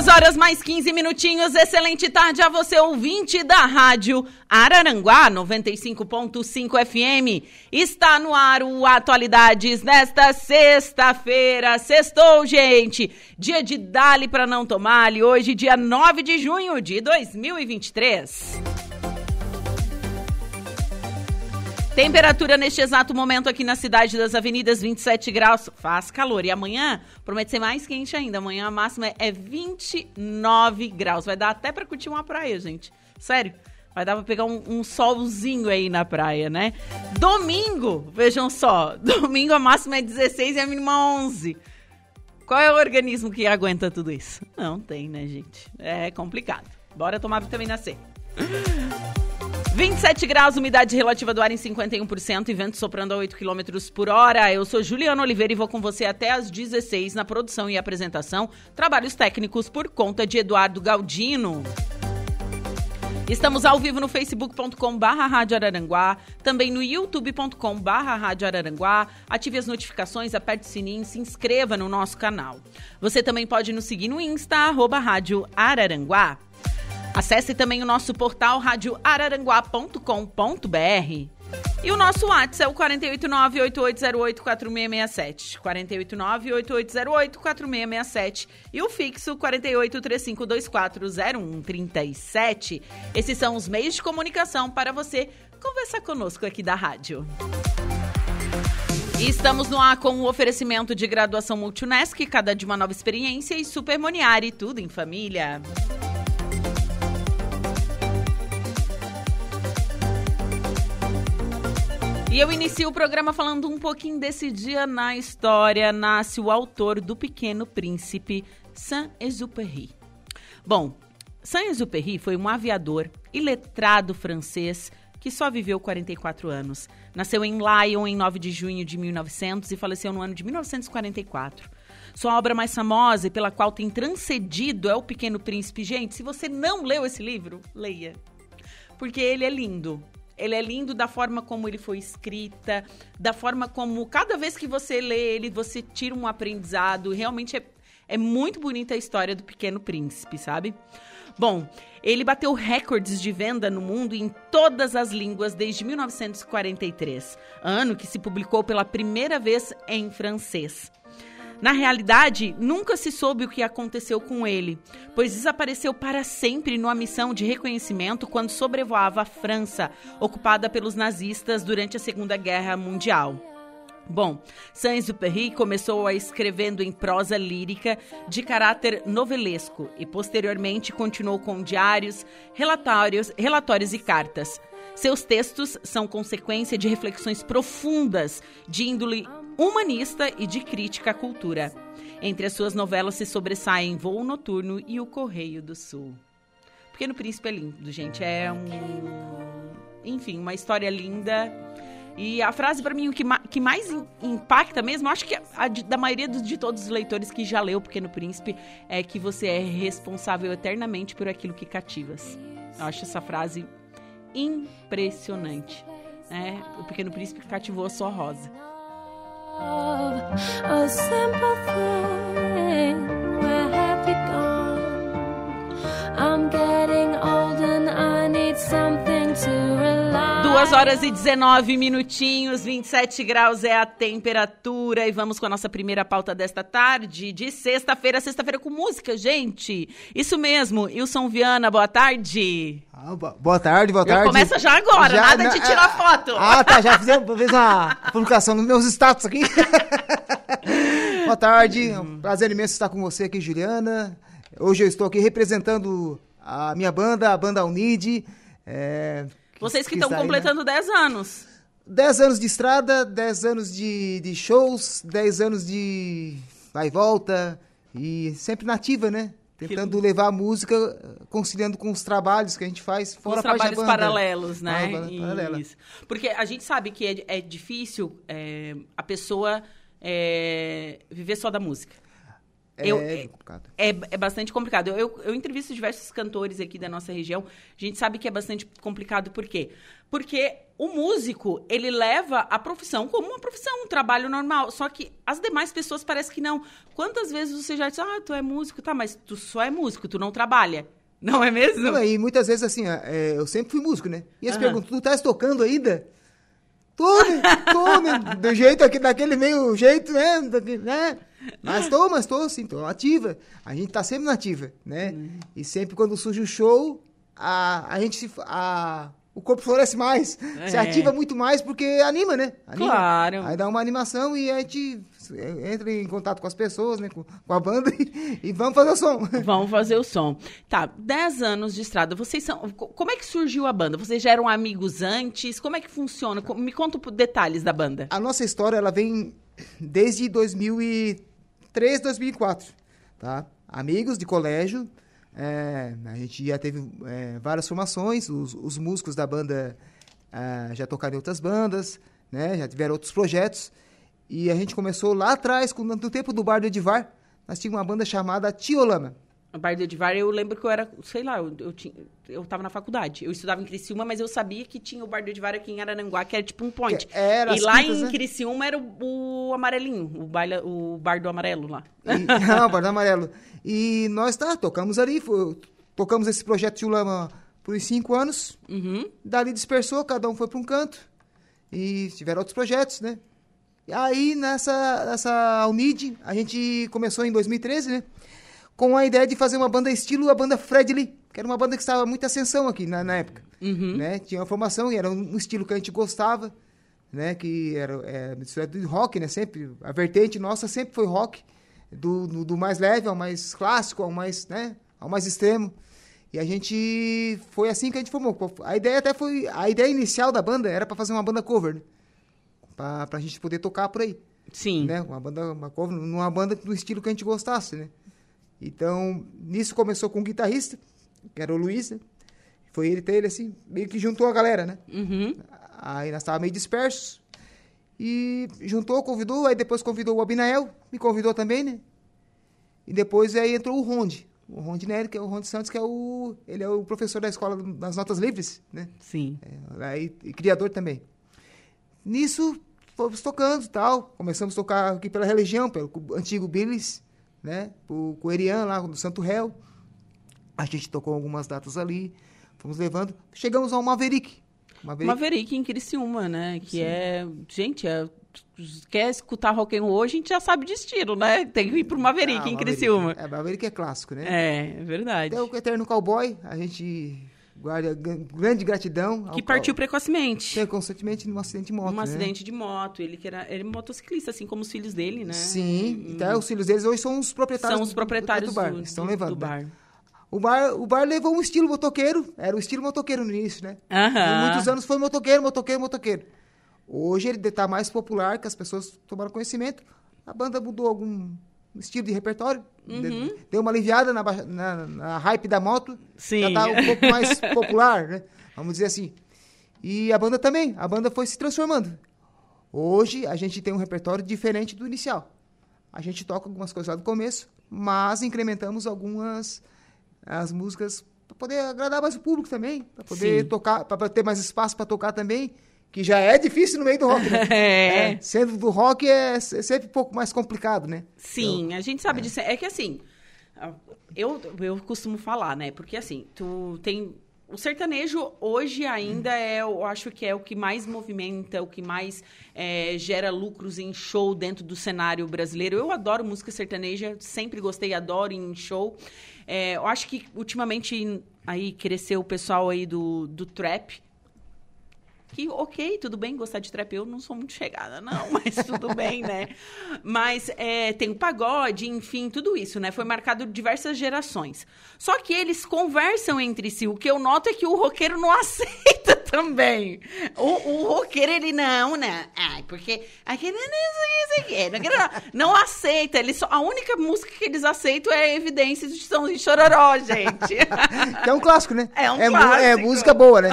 Duas horas mais 15 minutinhos. Excelente tarde a você, ouvinte da Rádio Araranguá 95.5 FM. Está no ar o Atualidades nesta sexta-feira. Sextou, gente. Dia de Dali para não tomar. Hoje, dia 9 de junho de 2023. Temperatura neste exato momento aqui na cidade das avenidas, 27 graus. Faz calor. E amanhã promete ser mais quente ainda. Amanhã a máxima é 29 graus. Vai dar até para curtir uma praia, gente. Sério. Vai dar pra pegar um, um, solzinho aí na praia, né? Domingo, vejam só. Domingo a máxima é 16 e a mínima 11. Qual é o organismo que aguenta tudo isso? Não tem, né, gente? É complicado. Bora tomar vitamina C. 27 graus, umidade relativa do ar em 51% e vento soprando a 8 km por hora. Eu sou Juliana Oliveira e vou com você até às 16 na produção e apresentação. Trabalhos técnicos por conta de Eduardo Galdino. Estamos ao vivo no facebook.com barra Rádio Araranguá, também no youtube.com barra Rádio Araranguá. Ative as notificações, aperte o sininho, se inscreva no nosso canal. Você também pode nos seguir no Insta, arroba Rádio Araranguá. Acesse também o nosso portal radioararanguá.com.br. E o nosso WhatsApp é o 489-8808-4667. 489-8808-4667. E o fixo 4835240137. Esses são os meios de comunicação para você conversar conosco aqui da rádio. E estamos no ar com o oferecimento de graduação Multunesc, cada de uma nova experiência e Super Moniari, tudo em família. E eu inicio o programa falando um pouquinho desse dia na história. Nasce o autor do Pequeno Príncipe, Saint-Exupéry. Bom, Saint-Exupéry foi um aviador e letrado francês que só viveu 44 anos. Nasceu em Lyon em 9 de junho de 1900 e faleceu no ano de 1944. Sua obra mais famosa e pela qual tem transcedido é O Pequeno Príncipe. Gente, se você não leu esse livro, leia. Porque ele é lindo. Ele é lindo da forma como ele foi escrita, da forma como cada vez que você lê ele, você tira um aprendizado. Realmente é, é muito bonita a história do Pequeno Príncipe, sabe? Bom, ele bateu recordes de venda no mundo em todas as línguas desde 1943, ano que se publicou pela primeira vez em francês. Na realidade, nunca se soube o que aconteceu com ele, pois desapareceu para sempre numa missão de reconhecimento quando sobrevoava a França, ocupada pelos nazistas durante a Segunda Guerra Mundial. Bom, Saint-Exupéry começou a escrevendo em prosa lírica de caráter novelesco e posteriormente continuou com diários, relatórios, relatórios e cartas. Seus textos são consequência de reflexões profundas de índole humanista e de crítica à cultura. Entre as suas novelas se sobressaem Voo Noturno e O Correio do Sul. Pequeno Príncipe é lindo, gente. É um. Enfim, uma história linda. E a frase para mim o que, ma que mais impacta mesmo, acho que a da maioria de, de todos os leitores que já leu O Pequeno Príncipe é que você é responsável eternamente por aquilo que cativas. Eu acho essa frase impressionante. Né? O Pequeno Príncipe cativou a sua rosa. A simple thing, 2 horas e 19 minutinhos, 27 graus é a temperatura e vamos com a nossa primeira pauta desta tarde de sexta-feira, sexta-feira com música, gente. Isso mesmo, Wilson Viana, boa tarde. Ah, boa tarde, boa tarde. Começa já agora, já, nada na, de tirar é, foto. Ah, tá, já fizemos uma publicação nos meus status aqui. boa tarde, é um prazer imenso estar com você aqui, Juliana. Hoje eu estou aqui representando a minha banda, a banda Unid. É, Vocês que, estão completando né? 10 anos. 10 anos de estrada, 10 anos de, de shows, 10 anos de vai e volta e sempre nativa, né? Tentando que... levar a música, conciliando com os trabalhos que a gente faz fora os trabalhos paralelos, né? Ah, Isso. Porque a gente sabe que é, é difícil é, a pessoa é, viver só da música. Eu- É complicado. É, é bastante complicado. Eu, eu entrevisto diversos cantores aqui da nossa região. A gente sabe que é bastante complicado. Por quê? Porque o músico, ele leva a profissão como uma profissão, um trabalho normal. Só que as demais pessoas parecem que não. Quantas vezes você já disse, ah, tu é músico, tá, mas tu só é músico, tu não trabalha. Não é mesmo? Não, e muitas vezes, assim, é, eu sempre fui músico, né? E eles Aham. perguntam, tu estás tocando ainda? Tô, né? Tô, né? Do jeito aqui, daquele meio jeito, né? Né? Mas tô, mas tô, sim, tô ativa. A gente tá sempre na ativa, né? Uhum. E sempre quando surge o show, a, a gente se... A, o corpo floresce mais, se É. ativa muito mais porque anima, né? Anima. Claro. Aí dá uma animação e a gente entra em contato com as pessoas, né? Com, com a banda e, e vamos fazer o som. Vamos fazer o som. Tá, 10 anos de estrada. Vocês são. co- Como é que surgiu a banda? Vocês já eram amigos antes? Como é que funciona? Me conta detalhes da banda. A nossa história, ela vem desde 2003, 2004, tá? Amigos de colégio, é, a gente já teve é, várias formações, os, os músicos da banda ah, já tocaram em outras bandas, né? Já tiveram outros projetos, e a gente começou lá atrás, no tempo do Bar do Edivar, nós tínhamos uma banda chamada Tiolama. A Bar do Edivar, eu lembro que eu era, sei lá, eu, eu, tinha, eu tava na faculdade. Eu estudava em Criciúma, mas eu sabia que tinha o Bar do Edivar aqui em Araranguá, que era tipo um point. Que era e lá quintas, em né? Criciúma era o, o amarelinho, o, baila, o Bar do Amarelo lá. E, não, Bar do Amarelo. E nós tá, tocamos ali, foi- tocamos esse projeto Tiolama por uns cinco anos, Uhum. Dali dispersou, cada um foi para um canto. E tiveram outros projetos, né? E aí, nessa, nessa Unid, a gente começou em 2013, né? Com a ideia de fazer uma banda estilo a banda Fred Lee, que era uma banda que estava muito ascensão aqui na, na época. Uhum. Né? Tinha uma formação e era um estilo que a gente gostava, né? Que era é, do rock, né? Sempre, a vertente nossa sempre foi rock. Do, do, do mais leve ao mais clássico, ao mais, né? Ao mais extremo. E a gente foi assim que a gente formou. A ideia até foi, a ideia inicial da banda era para fazer uma banda cover, né? Pra, pra gente poder tocar por aí, Sim. né? Uma banda, uma cover, numa banda do estilo que a gente gostasse, né? Então, nisso começou com um guitarrista, que era o Luiz, né? Foi ele ter ele assim, meio que juntou a galera, né? Uhum. Aí nós estávamos meio dispersos. E juntou, convidou, aí depois convidou o Abinael, me convidou também, né? E depois aí entrou o Ronde. O Ronde Nery, que é o Ronde Santos, que é o. Ele é o professor da escola das notas livres, né? Sim. É, aí, e criador também. Nisso, fomos tocando e tal. Começamos a tocar aqui pela religião, pelo antigo Billis, né? O, com o Erian lá, do Santo Réu. A gente tocou algumas datas ali. Fomos levando. Chegamos ao Maverick. Maverick. Maverick em Criciúma, né? Que é. Gente, é. Quer escutar rock and roll, a gente já sabe de estilo, né? Tem que ir pro Maverick Ah, em Maverick. Criciúma. É, Maverick é clássico, né? É, é verdade. Até o Eterno Cowboy, a gente guarda gran- grande gratidão. ao Que partiu precocemente. Tem constantemente num acidente de moto, Um né? acidente de moto. Ele que era. Ele é motociclista, assim como os filhos dele, né? Sim, então os filhos deles hoje são os proprietários São os do- proprietários do, bar. do, estão do- levando. do né? bar. O bar, o bar levou um estilo motoqueiro, era o estilo motoqueiro no início, né? Aham. Por muitos anos foi motoqueiro, motoqueiro, motoqueiro. Hoje ele está mais popular, que as pessoas tomaram conhecimento. A banda mudou algum estilo de repertório, Uhum. de- deu uma aliviada na, na- na hype da moto. Sim. Já está um pouco mais popular, né? Vamos dizer assim. E a banda também, a banda foi se transformando. Hoje a gente tem um repertório diferente do inicial. A gente toca algumas coisas lá do começo, mas incrementamos algumas as músicas para poder agradar mais o público também, para poder Sim. tocar, para ter mais espaço para tocar também, que já é difícil no meio do rock, né? É. Sendo do rock é se- sempre um pouco mais complicado, né? Sim, a gente sabe disso. É que assim, eu, eu costumo falar, né? Porque assim, tu tem. O sertanejo hoje ainda é, eu acho que é o que mais movimenta, o que mais é, gera lucros em show dentro do cenário brasileiro. Eu adoro música sertaneja, sempre gostei, adoro em show. É, eu acho que ultimamente aí cresceu o pessoal aí do, do trap, que, ok, tudo bem gostar de trap. Eu não sou muito chegada, não, mas tudo bem, né? Mas é, tem o pagode, enfim, tudo isso, né? Foi marcado diversas gerações. Só que eles conversam entre si. O que eu noto é que o roqueiro não aceita também. O, o roqueiro, ele não, né? Ai, porque aquele não isso aqui, não, quero não. aceita. Ele só, a única música que eles aceitam é Evidências de São de Chororó, gente. É um clássico, né? É um mu- É clássico. música boa, né?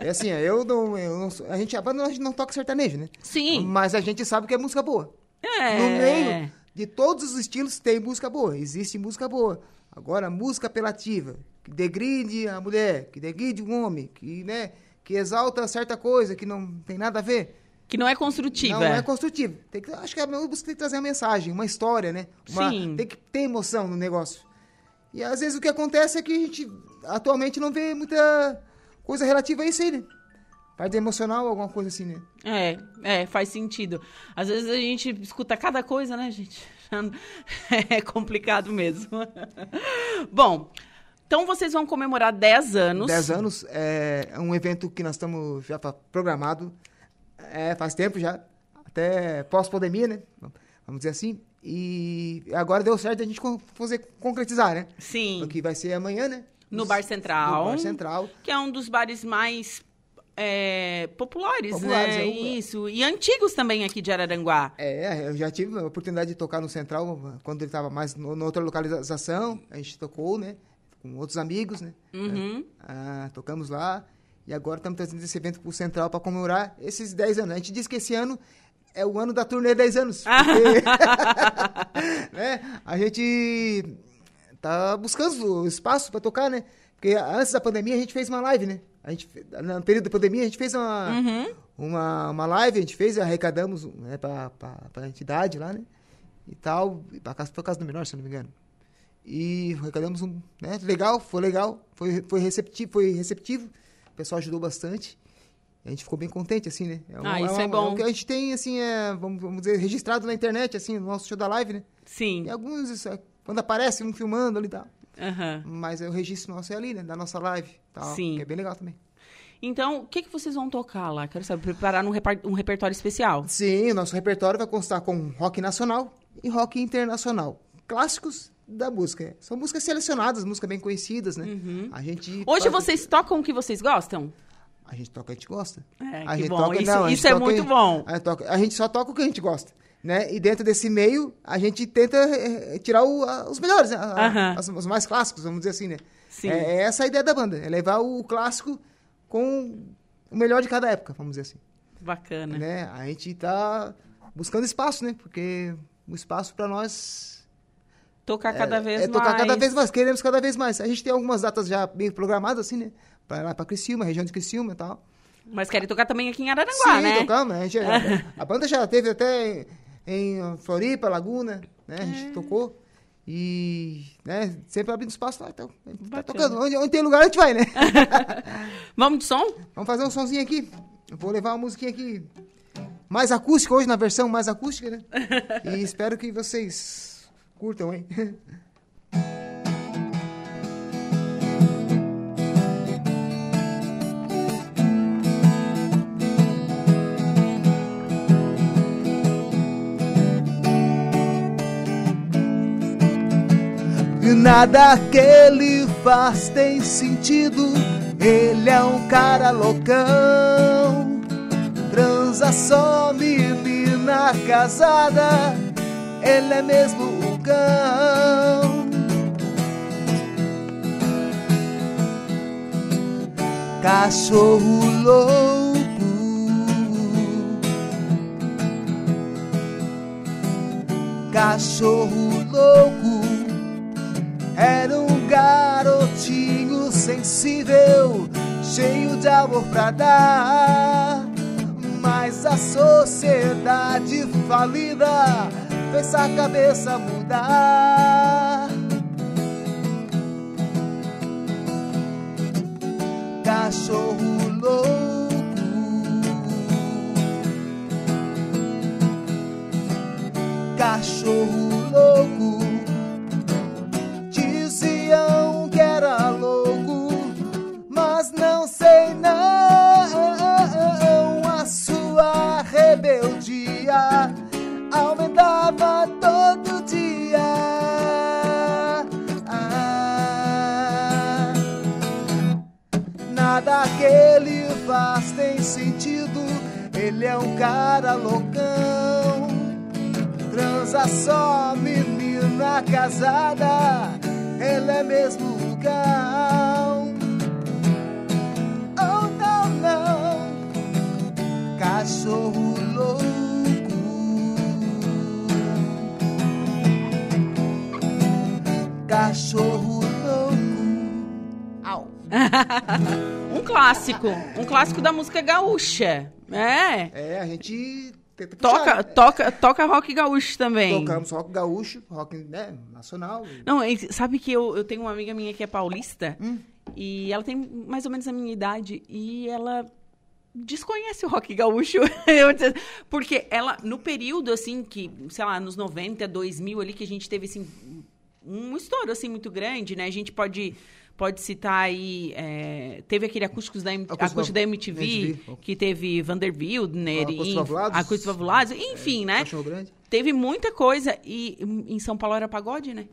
É assim, eu não, não a gente a banda a gente não toca sertanejo, né? Sim. Mas a gente sabe que é música boa. É. No meio de todos os estilos tem música boa, existe música boa. Agora, música apelativa, que degride a mulher, que degride o homem, que, né, que exalta certa coisa que não tem nada a ver. Que não é construtiva. Não, não é construtivo. Tem que, acho que a música tem que trazer uma mensagem, uma história, né? Uma, Sim. Tem que ter emoção no negócio. E às vezes o que acontece é que a gente atualmente não vê muita coisa relativa a isso aí, né? Parte emocional, alguma coisa assim, né? É, é, faz sentido. Às vezes a gente escuta cada coisa, né, gente? É complicado mesmo. Bom, então vocês vão comemorar 10 anos. 10 anos é um evento que nós estamos já programado é, faz tempo já, até pós-pandemia, né? Vamos dizer assim. E agora deu certo a gente fazer concretizar, né? Sim, O que vai ser amanhã, né? no Bar Central. No Bar Central. Que é um dos bares mais é, populares, Populares, né? é Isso. E antigos também aqui de Araranguá. É, eu já tive a oportunidade de tocar no Central quando ele estava mais no, na outra localização. A gente tocou, né? Com outros amigos, né? Uhum. Ah, tocamos lá. E agora estamos trazendo esse evento para o Central para comemorar esses 10 anos. A gente disse que esse ano é o ano da turnê 10 anos. Porque, né, a gente tá buscando espaço para tocar, né? Porque antes da pandemia a gente fez uma live, né? A gente, no período da pandemia a gente fez uma, Uhum. uma, uma live, a gente fez, arrecadamos né, para a entidade lá, né? E tal, para casa, foi a casa do menor, se não me engano. E arrecadamos um, né? Legal, foi legal, foi, foi receptivo, foi receptivo. O pessoal ajudou bastante. A gente ficou bem contente, assim, né? É Ah, isso é uma- bom. o que a gente tem, assim, é, vamos, vamos dizer, registrado na internet, assim, no nosso show da live, né? Sim. E alguns, isso é, quando aparece um filmando ali e tal. Aham. Mas é o registro nosso é ali, né? Da nossa live tal. Sim. Que é bem legal também. Então, o que, que vocês vão tocar lá? Quero saber, preparar um, repar- um repertório especial. Sim, o nosso repertório vai constar com rock nacional e rock internacional. Clássicos da música. São músicas selecionadas, músicas bem conhecidas, né? A gente Uhum. Hoje faz- vocês tocam o que vocês gostam? A gente toca, a gente gosta. É, a que gente bom. toca- Isso- não, a gente isso é toca- muito bom. A gente, toca- a gente só toca o que a gente gosta, né? E dentro desse meio, a gente tenta eh, tirar o- a- os melhores, né? A- as- os mais clássicos, vamos dizer assim, né? Sim. É, é essa a ideia da banda, é levar o clássico com o melhor de cada época, vamos dizer assim. Bacana. Né? A gente tá buscando espaço, né? Porque o espaço para nós Tocar cada vez é tocar mais. cada vez mais, queremos cada vez mais. A gente tem algumas datas já bem programadas, assim, né? Pra lá pra Criciúma, região de Criciúma e tal. Mas querem tocar também aqui em Araranguá, Sim, né? tocamos. A, gente, a, a banda já teve até em, Floripa, Laguna, né? A É. gente tocou. E, né, sempre abrindo espaço lá, então. Tá tocando. Onde, onde tem lugar, a gente vai, né? Vamos de som? Vamos fazer um sonzinho aqui. Eu vou levar uma musiquinha aqui mais acústica hoje, na versão mais acústica, né? e espero que vocês curtam, hein? E nada que ele faz tem sentido. Ele é um cara loucão. Transa só menina casada. Ele é mesmo um cão. Cachorro louco. Cachorro louco. Sensível, cheio de amor pra dar. Mas a sociedade falida fez a cabeça mudar. Cachorro louco. Cachorro louco. Ele é um cara loucão, transa só menina casada. Ele é mesmo um cão. Oh, não, não, cachorro louco. cachorro um clássico, um clássico da música gaúcha. É. É, a gente tenta Toca, puxar, né? toca, toca rock gaúcho também. Tocamos rock gaúcho, rock né, nacional. Não, sabe que eu, eu tenho uma amiga minha que é paulista Hum. e ela tem mais ou menos a minha idade e ela desconhece o rock gaúcho. Porque ela, no período, assim, que, sei lá, nos 90, 2000 ali, que a gente teve, assim, um estouro, assim, muito grande, né? A gente pode... Pode citar aí, é, teve aquele acústicos da, Acústico acústico da MTV, MTV. que teve Vander Wildner, Acústico. Acústico Vavulados, enfim, né? Cachorro grande. Teve muita coisa, e em São Paulo era pagode, né?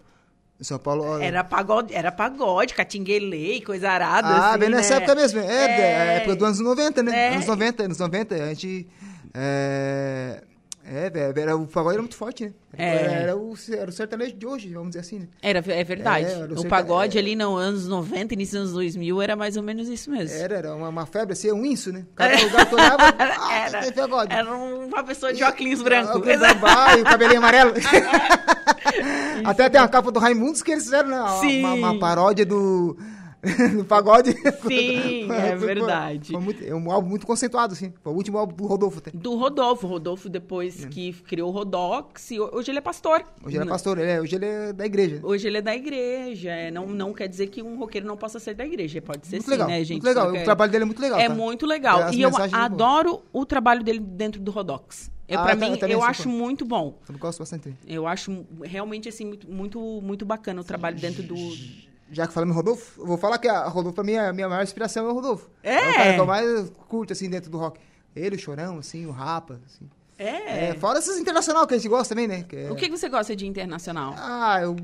Em São Paulo. ó, Era pagode, era pagode, catinguelê, coisa arada. Ah, assim, bem nessa né? época mesmo. É, É. é, época dos anos 90, né? É. Anos 90, anos 90. A gente. É, é, velho, era, o pagode era muito forte, né? É. Era, era o, era o sertanejo de hoje, vamos dizer assim, né? Era, é verdade. É, era o o pagode é. ali nos anos 90, início dos anos 2000, era mais ou menos isso mesmo. Era, era uma, uma febre assim, um inso, né? Cada lugar que olhava, ah, Era. tem pagode. Era uma pessoa de óculos brancos. O Gambá e o cabelinho amarelo. Até tem uma capa do Raimundos que eles fizeram, né? Sim. Uma, uma paródia do, do pagode. Sim, é Foi- verdade. Foi muito- é um álbum muito conceituado, assim. Foi o último álbum do Rodolfo. Até. Do Rodolfo. Rodolfo, depois que criou o Rodox, e hoje ele é pastor. É. Hoje ele é pastor, ele é, hoje ele é da igreja. Hoje ele é da igreja. é, Não, não quer dizer que um roqueiro não possa ser da igreja. Pode ser Muito sim, legal, né, gente? muito legal. O trabalho dele é muito legal, É tá? muito legal. As e eu adoro o trabalho dele dentro do Rodox. Eu, Ah, pra mim, eu acho muito bom. Eu gosto bastante. Eu acho realmente, assim, muito, muito, muito bacana o trabalho dentro do... Já que falamos em Rodolfo, eu vou falar que a Rodolfo, pra mim, a minha maior inspiração é o Rodolfo. É? o cara que eu mais curto, assim, dentro do rock. Ele, o Chorão, assim, o Rapa, assim. É. É, fora esses internacional que a gente gosta também, né? que é- O que, que você gosta de internacional? Ah, eu...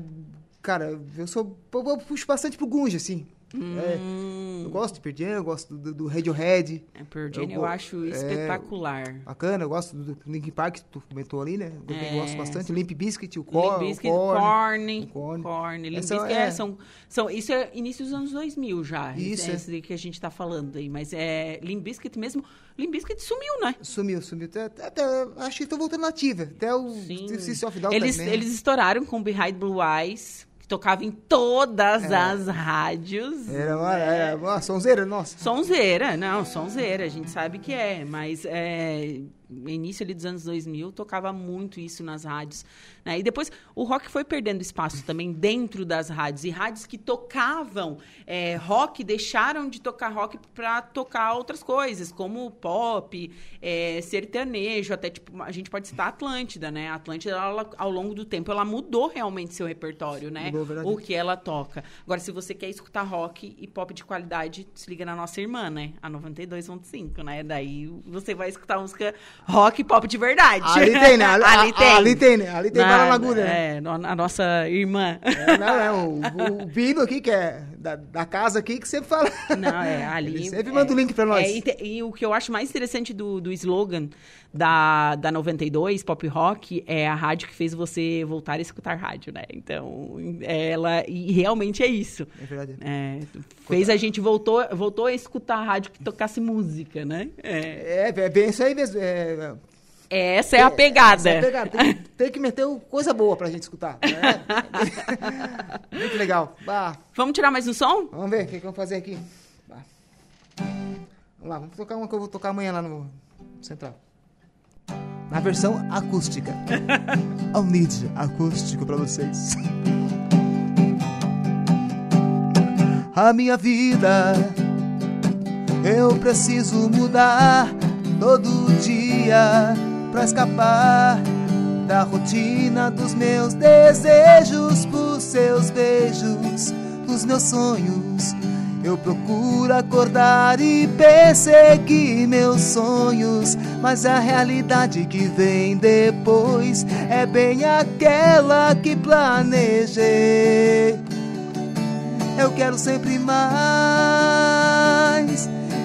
Cara, eu sou... Eu, eu puxo bastante pro Gunge, assim. É, Hum, eu gosto de Pearl Jam, eu gosto do, do Radiohead. é, Pearl Jam eu eu, acho é, espetacular. Bacana, eu gosto do Linkin Park, que tu comentou ali, né? Eu É. gosto bastante. Limp Bizkit, o Korn. Limp Bizkit, o Korn. Korn, Korn. Limp Bizkit, é- é, são, são, isso é início dos anos 2000 já, Isso, é é. esse que a gente tá falando aí, mas é Limp Bizkit mesmo, Limp Bizkit sumiu, né? Sumiu, sumiu. Até, até- acho que tô voltando nativa. Até o Sim. System of Down Eles, também. eles estouraram com Behind Blue Eyes, tocava em todas É. as rádios. Era uma, era uma sonzeira, nossa. Sonzeira, não, sonzeira, a gente sabe que é, mas é, no início ali dos anos 2000 tocava muito isso nas rádios. Né? E depois o rock foi perdendo espaço também dentro das rádios. E rádios que tocavam é, rock deixaram de tocar rock para tocar outras coisas, como pop, é, sertanejo, até tipo, a gente pode citar a Atlântida, né? A Atlântida, ela, ao longo do tempo, ela mudou realmente seu repertório, né? Mudou. O que ela toca. Agora, se você quer escutar rock e pop de qualidade, se liga na nossa irmã, né? A 92.5, né? Daí você vai escutar música rock e pop de verdade. Ali tem, né? Ali, ali tem. Ali tem, né? Ali tem Na- bala na agulha, né? É, a nossa irmã. É, não, é o, o, aqui, que é da, da casa aqui, que sempre fala. Não, é ali. Ele sempre manda o link pra nós. É, e, te- e o que eu acho mais interessante do, do slogan da, da 92, Pop Rock, é a rádio que fez você voltar a escutar rádio, né? Então, ela. E realmente é isso. É verdade. É, fez a gente voltou, voltou a escutar a rádio que tocasse música, né? É, É, é bem isso aí mesmo. É, essa é a pegada. é a pegada. Tem, tem que meter coisa boa pra gente escutar. né? Muito legal. Bah, Vamos tirar mais um som? vamos ver o que, que vamos fazer aqui. Bah. Vamos lá, vamos tocar uma que eu vou tocar amanhã lá no Central. Na versão acústica. Ao need acústico pra vocês. A minha vida eu preciso mudar todo dia pra escapar da rotina dos meus desejos, por seus beijos, dos meus sonhos. Eu procuro acordar e perseguir meus sonhos, mas a realidade que vem depois é bem aquela que planejei. Eu quero sempre mais,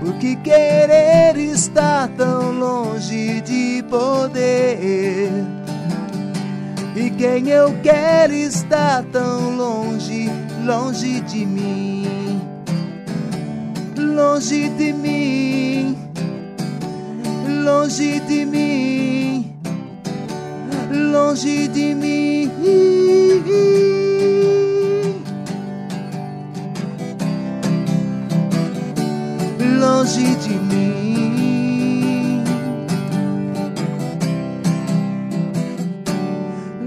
Porque querer está tão longe de poder. E quem eu quero está tão longe, longe de mim. Longe de mim. Longe de mim. Longe de mim. Longe de mim.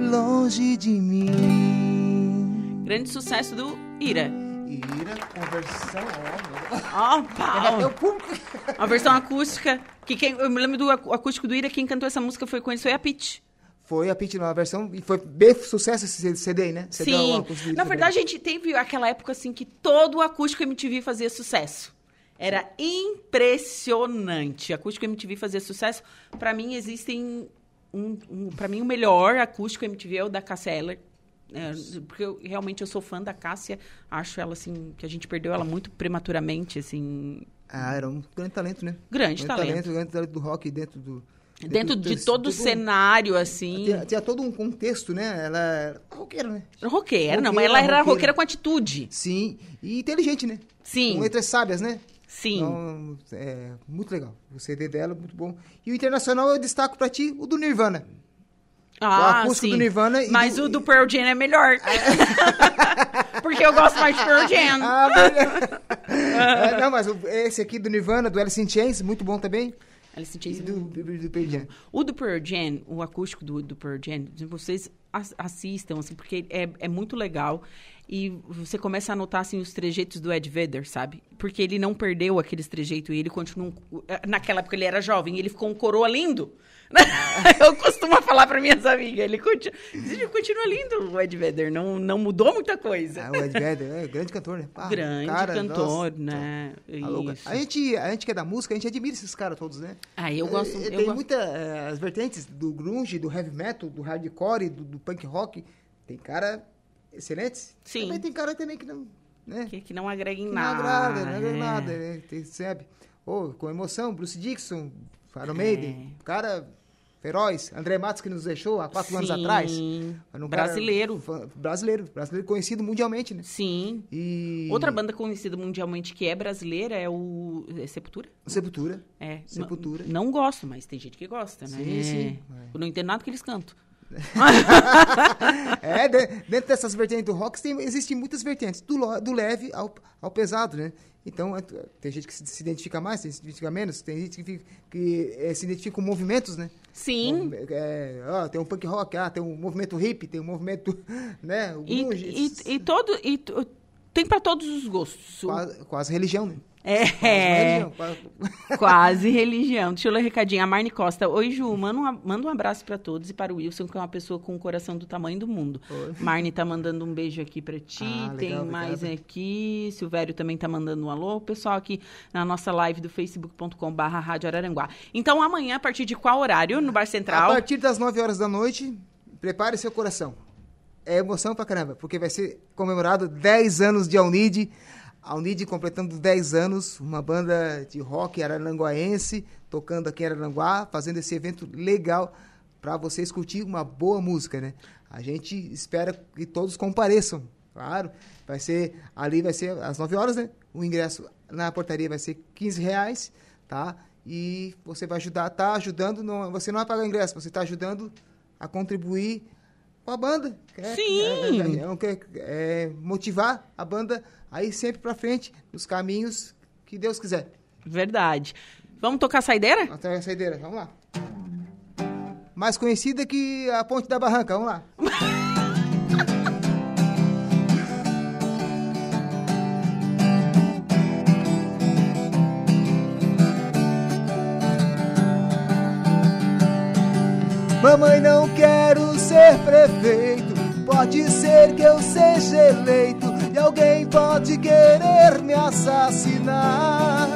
Longe de mim. Grande sucesso do Ira. Ira, conversão, ó. Uma versão acústica. Que quem, eu me lembro do acústico do Ira, quem cantou essa música foi com ele, foi a Pitty. Foi a Pitty numa versão, e foi bem sucesso esse CD, né? CD Sim. Na verdade, a gente teve aquela época assim que todo o acústico MTV fazia sucesso. Era impressionante. Acústico MTV fazia sucesso. Para mim, existem. Um, um para mim, o melhor acústico MTV é o da Cássia Eller. É, porque eu, realmente eu sou fã da Cássia. Acho ela, assim, que a gente perdeu ela muito prematuramente, assim. Ah, era um grande talento, né? Grande, grande talento. talento. Grande talento do rock dentro do. Dentro, dentro de todo o cenário, assim. Tinha, tinha, todo um contexto, né? Ela era roqueira, né? Roqueira, roqueira não, mas ela era roqueira. roqueira com atitude. Sim, e inteligente, né? Sim. Com letras sábias, né? Sim. Então, é muito legal. O CD dela, muito bom. E o internacional eu destaco pra ti o do Nirvana. Ah, o acústico sim. do Nirvana. Mas do... o do Pearl Jam é melhor. Porque eu gosto mais de Pearl Jam. Ah, é, não, mas esse aqui do Nirvana, do Alice in Chains, muito bom também. Alice in Chains. E do, do, do Pearl Jam. O do Pearl Jam, o acústico do, do Pearl Jam, vocês assistam, assim, porque é, é muito legal e você começa a notar assim os trejeitos do Ed Vedder, sabe? Porque ele não perdeu aqueles trejeitos e ele continua naquela época ele era jovem, ele ficou um coroa lindo. Eu costumo falar para minhas amigas, ele continua, ele continua lindo o Ed Vedder, não, não mudou muita coisa. Ah, o Ed Vedder é grande cantor, né? Ah, grande cara, cantor, nossa, né? Tá a gente, a gente que é da música, a gente admira esses caras todos, né? Ah, eu gosto. É, eu tem muitas é, as vertentes do grunge, do heavy metal, do hardcore, do, do punk rock. Tem cara excelentes. Sim. Também tem cara também que não. Né? Que, que não agrega em que nada. Não agrada, não agrega é. nada, né? Tem, sabe? Oh, com emoção, Bruce Dixon, Iron Maiden, é. cara feroz, André Matos que nos deixou há quatro Sim. anos atrás. Um brasileiro. Brasileiro, brasileiro conhecido mundialmente, né? Sim. E... Outra banda conhecida mundialmente que é brasileira é o é Sepultura. Sepultura. É. Sepultura. Não, não gosto, mas tem gente que gosta, né? Sim, sim. Eu não entendo nada que eles cantam. é, dentro dessas vertentes do rock tem, existem muitas vertentes, do, do leve ao, ao pesado, né? Então, é, tem gente que se identifica mais, tem gente que se identifica menos, tem gente que, que é, se identifica com movimentos, né? Sim. É, ó, tem um punk rock, ah, tem um movimento hip, tem um movimento, né? E, e, e, todo, e tem para todos os gostos. Quase, quase religião, né? É. Quase religião. Quase religião. Deixa eu ler um recadinho. A Marne Costa. Oi, Ju. Manda um, manda um abraço para todos e para o Wilson, que é uma pessoa com o coração do tamanho do mundo. Oi. Marne tá mandando um beijo aqui para ti. Ah, Tem legal, mais obrigado. aqui. Silvério também tá mandando um alô. O pessoal aqui na nossa live do facebook.com/barra Rádio Araranguá. Então, amanhã, a partir de qual horário? No Bar Central? A partir das 9 horas da noite, prepare seu coração. É emoção pra caramba, porque vai ser comemorado 10 anos de Alnide a Unid completando 10 anos, uma banda de rock araranguaense, tocando aqui em Araranguá, fazendo esse evento legal para vocês curtir uma boa música, né? A gente espera que todos compareçam, claro. Vai ser, ali vai ser às 9 horas, né? O ingresso na portaria vai ser 15 reais, tá? E você vai ajudar, tá ajudando, não, você não vai pagar ingresso, você está ajudando a contribuir com a banda. É, Sim! É, é, é, é, motivar a banda aí sempre para frente, nos caminhos que Deus quiser. Verdade. Vamos tocar a saideira? Vamos tocar a saideira, vamos lá. Mais conhecida que a Ponte da Barranca, vamos lá. Mamãe, não quero ser prefeito. Pode ser que eu seja eleito e alguém pode querer me assassinar.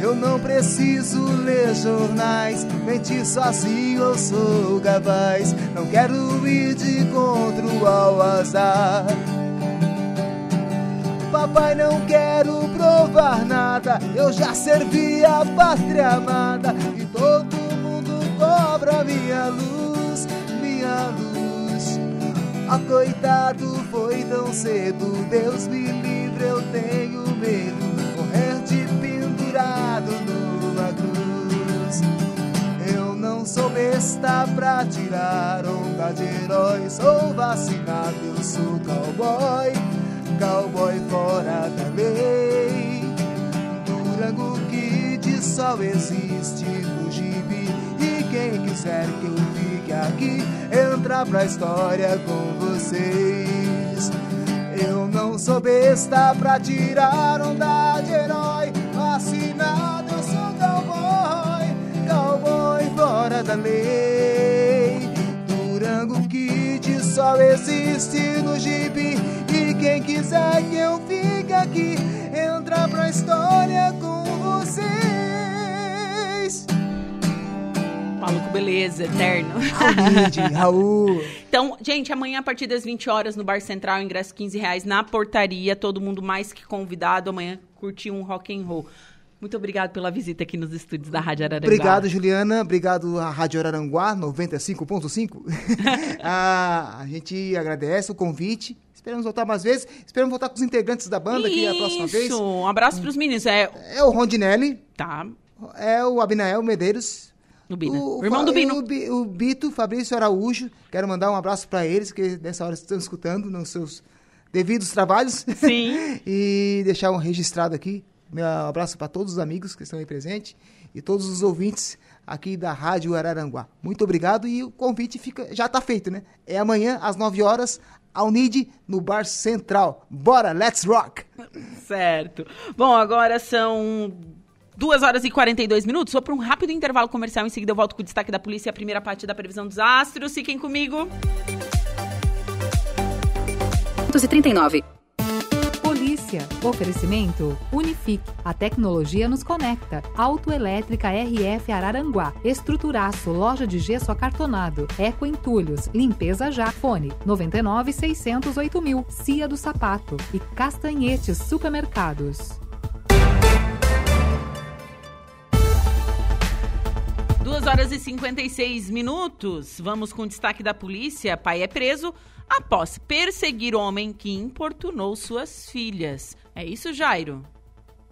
Eu não preciso ler jornais, mentir sozinho eu sou capaz. Não quero ir de encontro ao azar. Papai, não quero provar nada. Eu já servi a pátria amada minha luz, minha luz. Ah, coitado, foi tão cedo. Deus me livre, eu tenho medo. Morrer de pendurado numa cruz. Eu não sou besta pra tirar onda de herói. Sou vacinado, eu sou cowboy. Cowboy fora da lei. Durango Kid só existe no gibi. E quem quiser que eu fique aqui, entra pra história com vocês. Eu não sou besta pra tirar onda de herói. Vacinado, eu sou cowboy. Cowboy fora da lei. Durango Kid só existe no gibi. E quem quiser que eu fique aqui, entra pra história com vocês. Maluco, beleza, eterno. Raul, Raul. Então, gente, amanhã a partir das 20 horas no Bar Central, ingresso 15 reais na portaria. Todo mundo mais que convidado amanhã curtir um rock and roll. Muito obrigado pela visita aqui nos estúdios da Rádio Araranguá. Obrigado, Juliana. Obrigado à Rádio Araranguá 95.5. ah, a gente agradece o convite. Esperamos voltar mais vezes. Esperamos voltar com os integrantes da banda aqui a próxima vez. Isso, um abraço pros meninos. É, É o Rondinelli, tá, é o Abinael Medeiros. No Bino. O, O irmão do Bino. O, o Bito, Fabrício Araújo. Quero mandar um abraço para eles, que nessa hora estão escutando nos seus devidos trabalhos. Sim. e deixar um registrado aqui. Meu abraço para todos os amigos que estão aí presentes e todos os ouvintes aqui da Rádio Araranguá. Muito obrigado e o convite fica já está feito, né? É amanhã às 9 horas, ao NID, no Bar Central. Bora, let's rock! Certo. Bom, agora são 2 horas e 42 minutos. Vou para um rápido intervalo comercial. Em seguida, eu volto com o destaque da polícia e a primeira parte da previsão dos astros. Fiquem comigo. 139. Polícia. Oferecimento Unifique. A tecnologia nos conecta. Autoelétrica RF Araranguá. Estruturaço. Loja de gesso acartonado. Eco Entulhos. Limpeza já. Fone 99 608 mil. Cia do Sapato. E Castanhetes Supermercados. 2 horas e 56 minutos. Vamos com o destaque da polícia. Pai é preso após perseguir homem que importunou suas filhas. É isso, Jairo?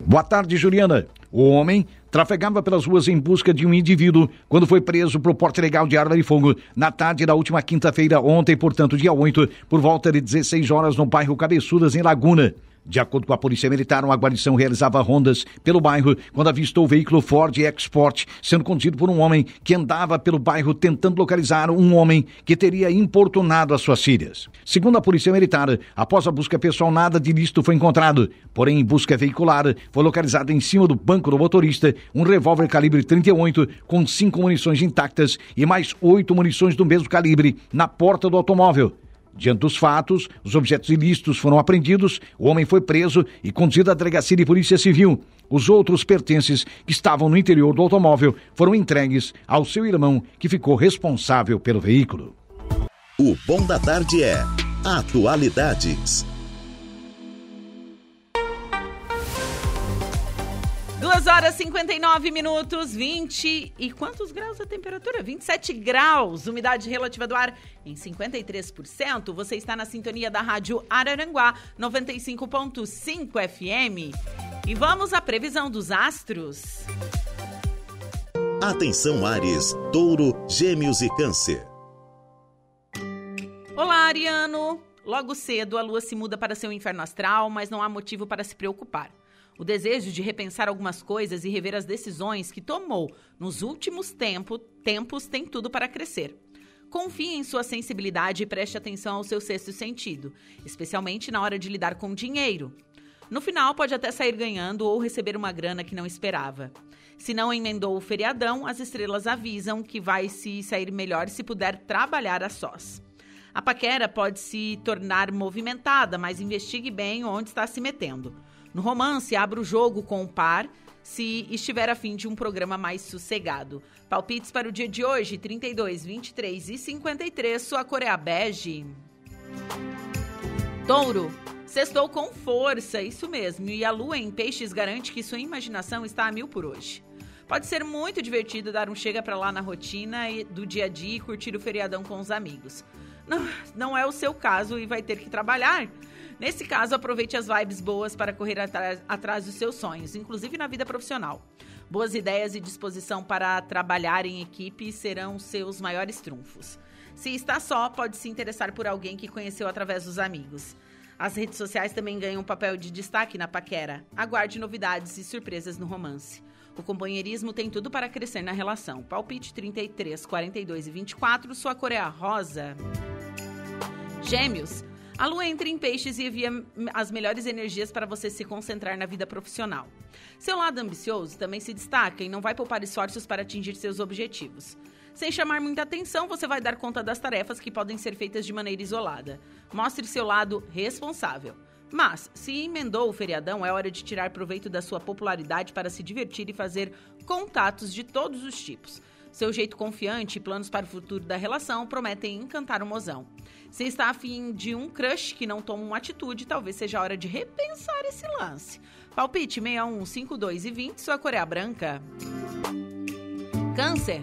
Boa tarde, Juliana. O homem trafegava pelas ruas em busca de um indivíduo quando foi preso por porte ilegal de arma de fogo na tarde da última quinta-feira, ontem, portanto, dia 8, por volta de 16 horas no bairro Cabeçudas, em Laguna. De acordo com a Polícia Militar, uma guarnição realizava rondas pelo bairro quando avistou o veículo Ford Export sendo conduzido por um homem que andava pelo bairro tentando localizar um homem que teria importunado as suas filhas. Segundo a Polícia Militar, após a busca pessoal, nada de ilícito foi encontrado. Porém, em busca veicular, foi localizado em cima do banco do motorista um revólver calibre 38 com cinco munições intactas e mais oito munições do mesmo calibre na porta do automóvel. Diante dos fatos, os objetos ilícitos foram apreendidos, o homem foi preso e conduzido à delegacia de polícia civil. Os outros pertences que estavam no interior do automóvel foram entregues ao seu irmão, que ficou responsável pelo veículo. O Bom da Tarde é Atualidades. 2 horas e 59 minutos, 20 e quantos graus a temperatura? 27 graus, umidade relativa do ar em 53%. Você está na sintonia da Rádio Araranguá 95.5 FM. E vamos à previsão dos astros. Atenção Ares, Touro, Gêmeos e Câncer. Olá, Ariano! Logo cedo a lua se muda para seu inferno astral, mas não há motivo para se preocupar. O desejo de repensar algumas coisas e rever as decisões que tomou nos últimos tempo, tempos tem tudo para crescer. Confie em sua sensibilidade e preste atenção ao seu sexto sentido, especialmente na hora de lidar com dinheiro. No final, pode até sair ganhando ou receber uma grana que não esperava. Se não emendou o feriadão, as estrelas avisam que vai se sair melhor se puder trabalhar a sós. A paquera pode se tornar movimentada, mas investigue bem onde está se metendo. No romance, abra o jogo com o par se estiver afim de um programa mais sossegado. Palpites para o dia de hoje, 32, 23 e 53. Sua cor é a bege. Touro, sextou com força, isso mesmo. E a lua em peixes garante que sua imaginação está a mil por hoje. Pode ser muito divertido dar um chega pra lá na rotina do dia a dia e curtir o feriadão com os amigos. Não, não é o seu caso e vai ter que trabalhar. Nesse caso, aproveite as vibes boas para correr atrás, atrás dos seus sonhos, inclusive na vida profissional. Boas ideias e disposição para trabalhar em equipe serão seus maiores trunfos. Se está só, pode se interessar por alguém que conheceu através dos amigos. As redes sociais também ganham um papel de destaque na paquera. Aguarde novidades e surpresas no romance. O companheirismo tem tudo para crescer na relação. Palpite 33, 42 e 24, sua cor é a rosa. Gêmeos. A lua entra em peixes e envia as melhores energias para você se concentrar na vida profissional. Seu lado ambicioso também se destaca e não vai poupar esforços para atingir seus objetivos. Sem chamar muita atenção, você vai dar conta das tarefas que podem ser feitas de maneira isolada. Mostre seu lado responsável. Mas, se emendou o feriadão, é hora de tirar proveito da sua popularidade para se divertir e fazer contatos de todos os tipos. Seu jeito confiante e planos para o futuro da relação prometem encantar o mozão. Se está afim de um crush que não toma uma atitude, talvez seja a hora de repensar esse lance. Palpite 61, 52 e 20, sua cor é branca. Câncer.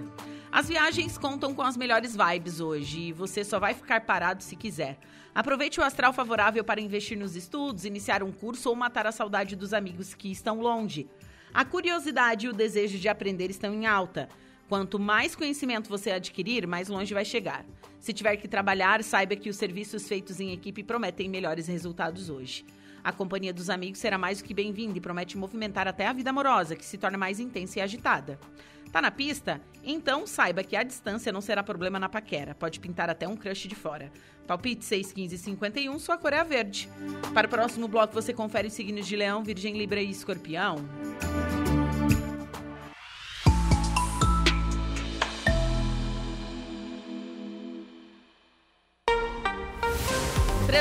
As viagens contam com as melhores vibes hoje e você só vai ficar parado se quiser. Aproveite o astral favorável para investir nos estudos, iniciar um curso ou matar a saudade dos amigos que estão longe. A curiosidade e o desejo de aprender estão em alta. Quanto mais conhecimento você adquirir, mais longe vai chegar. Se tiver que trabalhar, saiba que os serviços feitos em equipe prometem melhores resultados hoje. A companhia dos amigos será mais do que bem-vinda e promete movimentar até a vida amorosa, que se torna mais intensa e agitada. Tá na pista? Então saiba que a distância não será problema na paquera. Pode pintar até um crush de fora. Palpite 6, 15 51, sua cor é a verde. Para o próximo bloco você confere os signos de Leão, Virgem, Libra e Escorpião.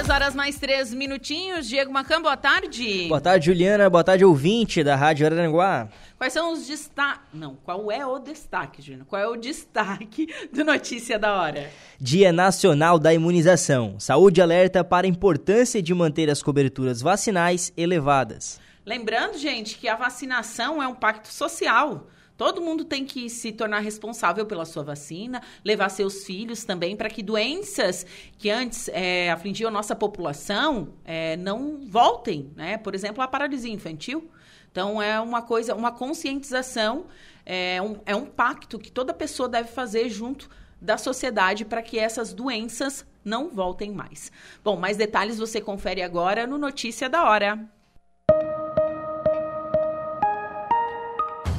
Horas mais três minutinhos. Diego Macan, boa tarde. Boa tarde, Juliana. Boa tarde, ouvinte da Rádio Araranguá. Quais são os destaques... Não, qual é o destaque, Juliana? Qual é o destaque do Notícia da Hora? Dia Nacional da Imunização. Saúde alerta para a importância de manter as coberturas vacinais elevadas. Lembrando, gente, que a vacinação é um pacto social. Todo mundo tem que se tornar responsável pela sua vacina, levar seus filhos também para que doenças que antes é, afligiam a nossa população é, não voltem, né? Por exemplo, a paralisia infantil. Então, é uma coisa, uma conscientização, é um, é um pacto que toda pessoa deve fazer junto da sociedade para que essas doenças não voltem mais. Bom, mais detalhes você confere agora no Notícia da Hora.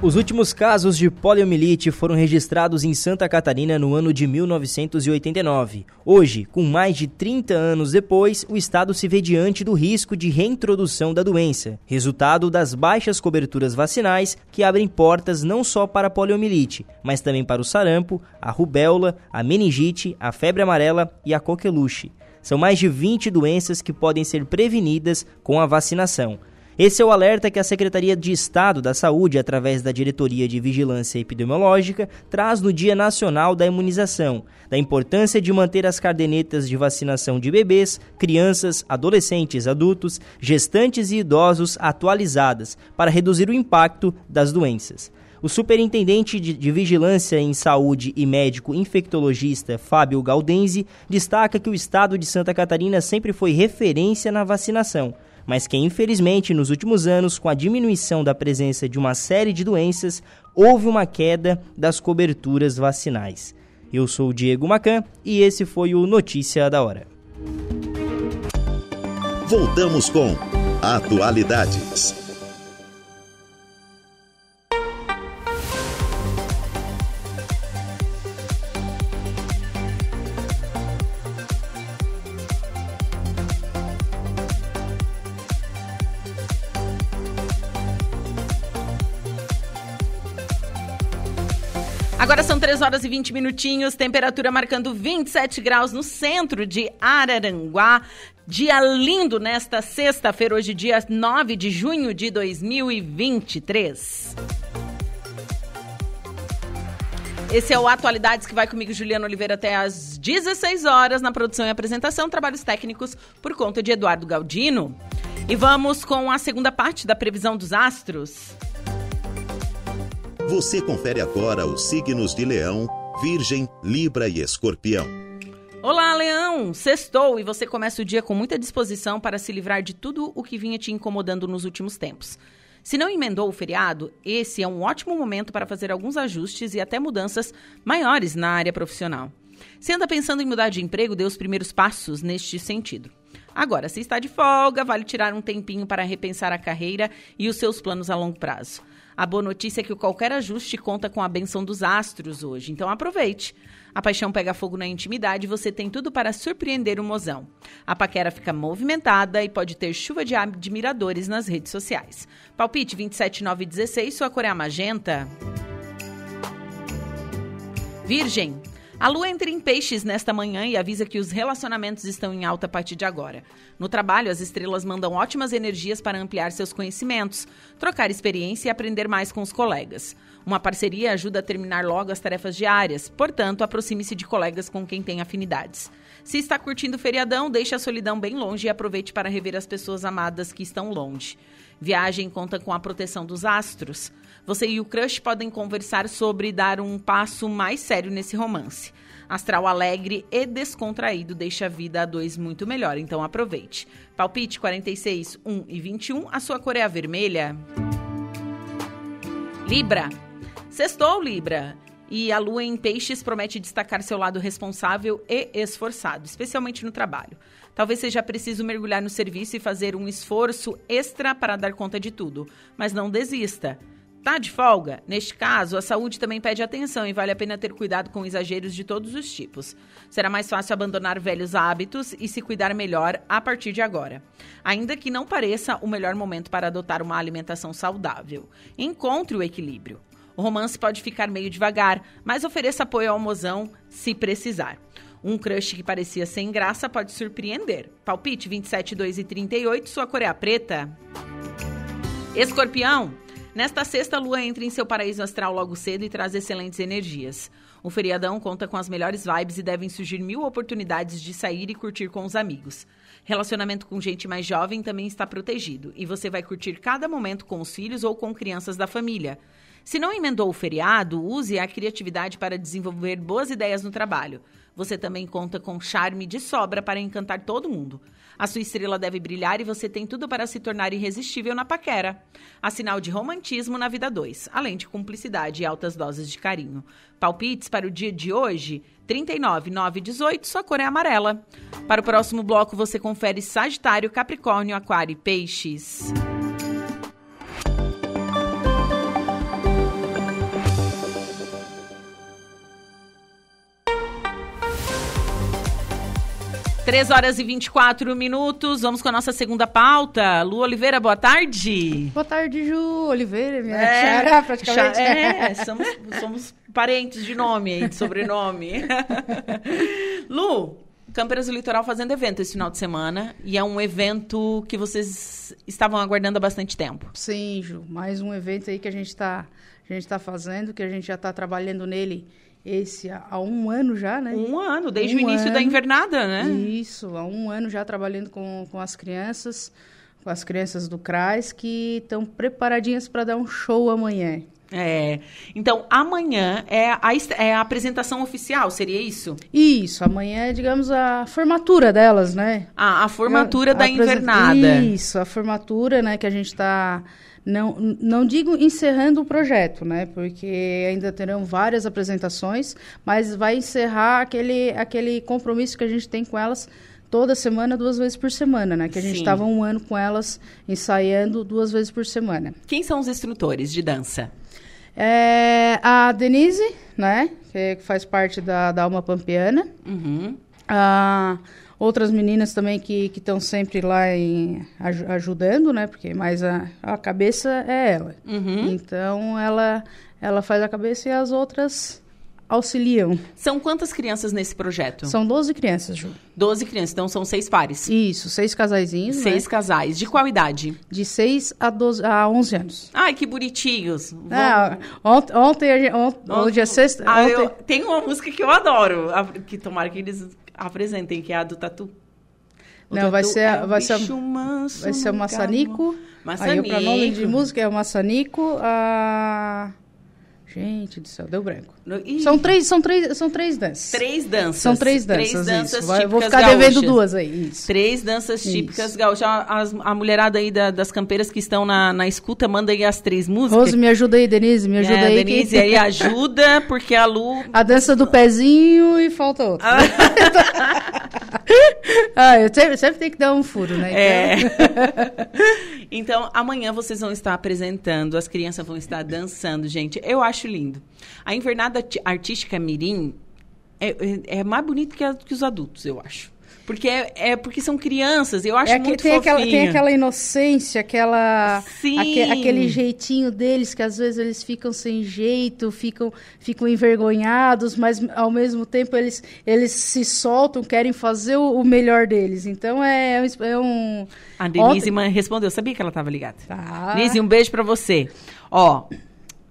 Os últimos casos de poliomielite foram registrados em Santa Catarina no ano de 1989. Hoje, com mais de 30 anos depois, o estado se vê diante do risco de reintrodução da doença, resultado das baixas coberturas vacinais que abrem portas não só para a poliomielite, mas também para o sarampo, a rubéola, a meningite, a febre amarela e a coqueluche. São mais de 20 doenças que podem ser prevenidas com a vacinação. Esse é o alerta que a Secretaria de Estado da Saúde, através da Diretoria de Vigilância Epidemiológica, traz no Dia Nacional da Imunização, da importância de manter as cadernetas de vacinação de bebês, crianças, adolescentes, adultos, gestantes e idosos atualizadas, para reduzir o impacto das doenças. O superintendente de, Vigilância em Saúde e médico infectologista Fábio Galdenzi destaca que o estado de Santa Catarina sempre foi referência na vacinação mas que infelizmente nos últimos anos, com a diminuição da presença de uma série de doenças, houve uma queda das coberturas vacinais. Eu sou o Diego Macan e esse foi o Notícia da Hora. Voltamos com Atualidades. 3 horas e 20 minutinhos, temperatura marcando 27 graus no centro de Araranguá. Dia lindo nesta sexta-feira, hoje, dia 9 de junho de 2023. Esse é o Atualidades que vai comigo, Juliana Oliveira, até às 16 horas na produção e apresentação, trabalhos técnicos por conta de Eduardo Galdino. E vamos com a segunda parte da previsão dos astros. Você confere agora os signos de Leão, Virgem, Libra e Escorpião. Olá, Leão! Sextou e você começa o dia com muita disposição para se livrar de tudo o que vinha te incomodando nos últimos tempos. Se não emendou o feriado, esse é um ótimo momento para fazer alguns ajustes e até mudanças maiores na área profissional. Se anda pensando em mudar de emprego, dê os primeiros passos neste sentido. Agora, se está de folga, vale tirar um tempinho para repensar a carreira e os seus planos a longo prazo. A boa notícia é que qualquer ajuste conta com a benção dos astros hoje, então aproveite. A paixão pega fogo na intimidade e você tem tudo para surpreender o mozão. A paquera fica movimentada e pode ter chuva de admiradores nas redes sociais. Palpite 27916, sua cor é a magenta. Virgem, a lua entra em peixes nesta manhã e avisa que os relacionamentos estão em alta a partir de agora. No trabalho, as estrelas mandam ótimas energias para ampliar seus conhecimentos, trocar experiência e aprender mais com os colegas. Uma parceria ajuda a terminar logo as tarefas diárias, portanto, aproxime-se de colegas com quem tem afinidades. Se está curtindo o feriadão, deixe a solidão bem longe e aproveite para rever as pessoas amadas que estão longe. Viagem conta com a proteção dos astros. Você e o crush podem conversar sobre dar um passo mais sério nesse romance. Astral alegre e descontraído deixa a vida a dois muito melhor, então aproveite. Palpite 46, 1 e 21, a sua cor é a vermelha. Libra. Sextou, Libra. E a lua em peixes promete destacar seu lado responsável e esforçado, especialmente no trabalho. Talvez seja preciso mergulhar no serviço e fazer um esforço extra para dar conta de tudo, mas não desista. Tá de folga? Neste caso, a saúde também pede atenção e vale a pena ter cuidado com exageros de todos os tipos. Será mais fácil abandonar velhos hábitos e se cuidar melhor a partir de agora. Ainda que não pareça o melhor momento para adotar uma alimentação saudável. Encontre o equilíbrio. O romance pode ficar meio devagar, mas ofereça apoio ao mozão se precisar. Um crush que parecia sem graça pode surpreender. Palpite 27, 2 e 38, sua cor é preta. Escorpião. Nesta sexta, a lua entra em seu paraíso astral logo cedo e traz excelentes energias. O feriadão conta com as melhores vibes e devem surgir mil oportunidades de sair e curtir com os amigos. Relacionamento com gente mais jovem também está protegido e você vai curtir cada momento com os filhos ou com crianças da família. Se não emendou o feriado, use a criatividade para desenvolver boas ideias no trabalho. Você também conta com charme de sobra para encantar todo mundo. A sua estrela deve brilhar e você tem tudo para se tornar irresistível na paquera. Há sinal de romantismo na vida 2, além de cumplicidade e altas doses de carinho. Palpites para o dia de hoje: 39, 9 18, sua cor é amarela. Para o próximo bloco, você confere Sagitário, Capricórnio, Aquário e Peixes. Três horas e 24 minutos. Vamos com a nossa segunda pauta. Lu Oliveira, boa tarde. Boa tarde, Ju Oliveira, minha É, xará, praticamente. É, somos, somos parentes de nome aí, de sobrenome. Lu, Campinas do Litoral fazendo evento esse final de semana. E é um evento que vocês estavam aguardando há bastante tempo. Sim, Ju, mais um evento aí que a gente está tá fazendo, que a gente já está trabalhando nele esse há um ano já, né? Um ano, desde Um o início da ano. invernada, né? Isso, há um ano já trabalhando com, com as crianças, com as crianças do CRAS, que estão preparadinhas para dar um show amanhã. É. Então, amanhã é a, é a apresentação oficial, seria isso? Isso, amanhã é, digamos, a formatura delas, né? A, a formatura A- da a invernada. Isso, a formatura, né, que a gente está não, não digo encerrando o projeto, né, porque ainda terão várias apresentações, mas vai encerrar aquele aquele compromisso que a gente tem com elas toda semana, duas vezes por semana, né, que a gente estava um ano com elas ensaiando duas vezes por semana. Quem são os instrutores de dança? É, a Denise, né, que faz parte da, da Alma Pampiana, Uhum. Ah, outras meninas também que estão sempre lá em, aju- ajudando, né? Porque mais a, a cabeça é ela. Uhum. Então ela ela faz a cabeça e as outras auxiliam. São quantas crianças nesse projeto? São 12 crianças, Ju. 12 crianças, então são seis pares. Isso, seis casaizinhos, Seis né? casais. De qual idade? De 6 a, 12, a 11 anos. Ai, que bonitinhos. Vão- Ah, ontem, ontem, a gente- ont- hoje é sexta. Ah, ontem- eu- tem uma música que eu adoro, que tomara que eles apresentem, que é a do Tatu. O Não, vai ser, é vai ser, manso, vai ser o Maçanico. amou. Aí o pronome de Maçanico. música é o Maçanico. A... Gente do céu, deu branco. No- São três, são três, são três danças. três danças. São três danças, Três danças isso. Eu vou típicas ficar devendo gaúchas. duas aí, isso. Três danças típicas gaúchas. As- A, mulherada aí da- das campeiras que estão na, na escuta, manda aí as três músicas. Rose, me ajuda aí, Denise, me ajuda é, aí. Denise, que- aí ajuda, porque a Lu... A dança do pezinho e falta outra. ah, eu sempre, sempre tenho que dar um furo, né? É. Então- então, amanhã vocês vão estar apresentando, as crianças vão estar dançando, gente. Eu acho lindo. A invernada artística Mirim é, é, é mais bonita que, que os adultos, eu acho. Porque é, é porque são crianças, eu acho É que muito tem, aquela, tem aquela inocência, aquela aque- aquele jeitinho deles que às vezes eles ficam sem jeito, ficam, ficam envergonhados, mas ao mesmo tempo eles, eles se soltam, querem fazer o, o melhor deles. Então é, um- é um. A Denise Ontem- respondeu, sabia que ela estava ligada. Tá. Denise, um beijo pra você. Ó,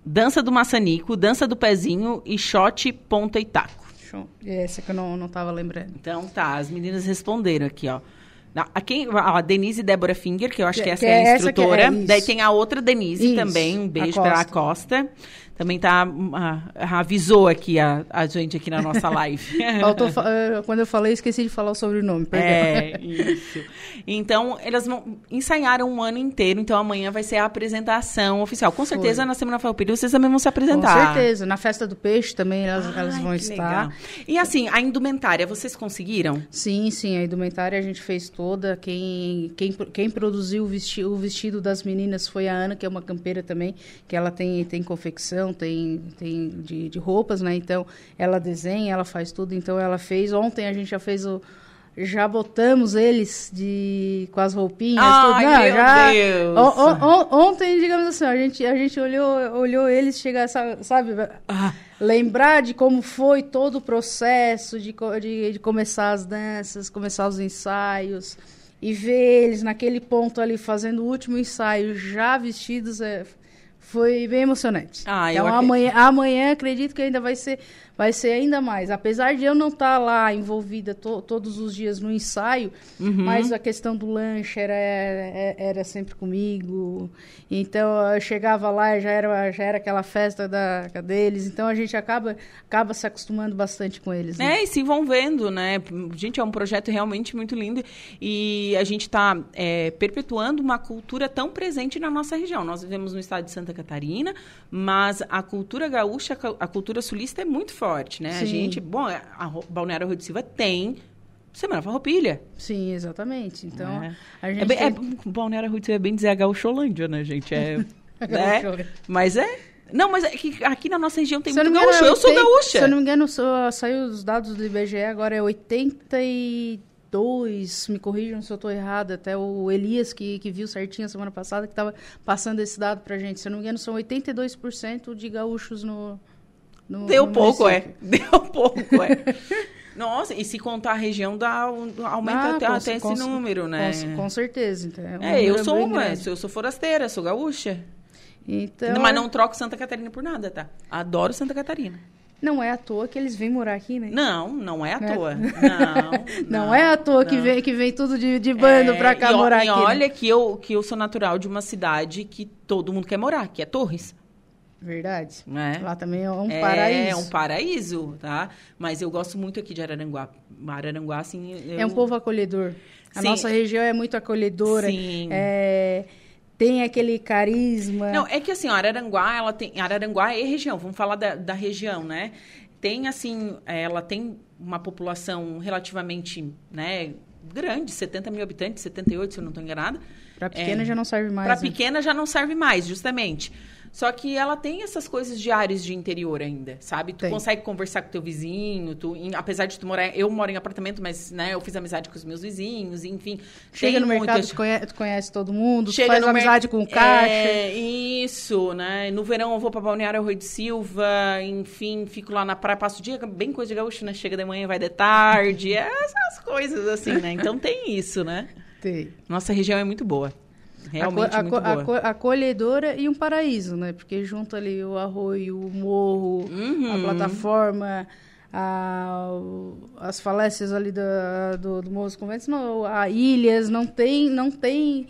dança do maçanico, dança do pezinho e shot, ponta e taco. Show. Essa que eu não, não tava lembrando. Então tá, as meninas responderam aqui, ó. A, quem, a Denise Débora Finger, que eu acho Que- que essa que é a é é, instrutora. isso. Daí tem a outra Denise Isso, também. Um a beijo para a Costa. Também tá. ah, avisou aqui a, a gente aqui na nossa live. Faltou fa- eh, quando eu falei, esqueci de falar o sobrenome, perdão. É, isso. Então, elas vão, ensaiaram um ano inteiro, então amanhã vai ser a apresentação oficial. Com certeza, na Semana Farroupilha, vocês também vão se Com apresentar. certeza. Na festa do peixe também elas, elas Ai, vão que estar. legal. E assim, a indumentária, vocês conseguiram? Sim, sim, a indumentária a gente fez toda. Quem, quem, quem produziu o vestido, o vestido das meninas foi a Ana, que é uma campeira também, que ela tem, tem confecção, tem, tem de, de roupas, né? Então, ela desenha, ela faz tudo. Então, ela fez. Ontem a gente já fez o. Já botamos eles de com as roupinhas, Ai, tudo. Não, meu já, Deus! on- ontem, digamos assim, a gente, a gente olhou, olhou eles chegar, sa- sabe? Ah. lembrar de como foi todo o processo de, de, de começar as danças, começar os ensaios e ver eles naquele ponto ali fazendo o último ensaio já vestidos é, foi bem emocionante. Ah, então acredito. amanhã, amanhã acredito que ainda vai ser vai ser ainda mais. Apesar de eu não estar lá envolvida to- todos os dias no ensaio, Uhum. mas a questão do lanche era, era, era sempre comigo. Então eu chegava lá e já era, já era aquela festa da, deles. Então a gente acaba, acaba se acostumando bastante com eles. né? É, e se vão vendo, né? Gente, é um projeto realmente muito lindo e a gente está perpetuando uma cultura tão presente na nossa região. Nós vivemos no estado de Santa Catarina, mas a cultura gaúcha, a cultura sulista é muito forte, né? A Sim. gente, bom, a Ro- Balneário Rui de Silva tem Semana Farroupilha. Sim, exatamente. Então É. a gente É, bem, é, Balneário Rui de Silva é bem dizer a gaúcholândia, né, gente? É, né? Mas é... Não, mas é que aqui na nossa região tem Se eu muito engano, gaúcho. Eu sou 80 gaúcha. Se eu não me engano, sou- saiu os dados do IBGE, agora é 82, me corrijam se eu estou errado, até o Elias, que, que viu certinho a semana passada, que estava passando esse dado pra gente. Se eu não me engano, são 82% de gaúchos no, no Deu no pouco, é. município. Deu pouco, é. Nossa, e se contar a região, dá, um- aumenta Ah, até, com- até esse com- número, né? Com, com certeza. Então, é, um É, eu sou uma, grande. eu sou forasteira, sou gaúcha. Então, Mas não troco Santa Catarina por nada, tá? Adoro Santa Catarina. não é à toa que eles vêm morar aqui, né? Não, não é à Né? toa. Não, Não, é à toa que não. vem, que vem tudo de, de bando É, pra cá e, morar e aqui. né? olha que eu, que eu sou natural de uma cidade que todo mundo quer morar, que é Torres. Verdade. Né? Lá também é um É paraíso. um paraíso, tá? Mas eu gosto muito aqui de Araranguá. Araranguá, assim... Eu... É um povo acolhedor. A Sim. nossa região é muito acolhedora. Sim. É, tem aquele carisma. Não, é que assim, Araranguá, ela tem. Araranguá é região, vamos falar da, da região, né? Tem, assim, é, ela tem uma população relativamente, né, grande, 70 mil habitantes, 78, se eu não estou enganada. Pra pequena É. já não serve mais. Para né? pequena já não serve mais, justamente. Só que ela tem essas coisas de áreas de interior ainda, sabe? Tu Tem. consegue conversar com teu vizinho, tu, em- apesar de tu morar, eu moro em apartamento, mas né, eu fiz amizade com os meus vizinhos, enfim. Chega no mercado, muitas- tu conhece, tu conhece todo mundo, tu Chega faz no mer- amizade com o caixa. É, isso, né? No verão eu vou pra Balneário Arroio de Silva, enfim, fico lá na praia, passo o dia, bem coisa de gaúcho, né? Chega de manhã, vai de tarde, essas coisas assim, né? Então tem isso, né? Tem. Nossa região é muito boa. Realmente a, muito a, boa. a acolhedora e um paraíso, né? Porque junto ali o arroio, o morro, Uhum. a plataforma, a- as falésias ali da, do, do Morro dos Conventos, não, a ilhas, não tem, não tem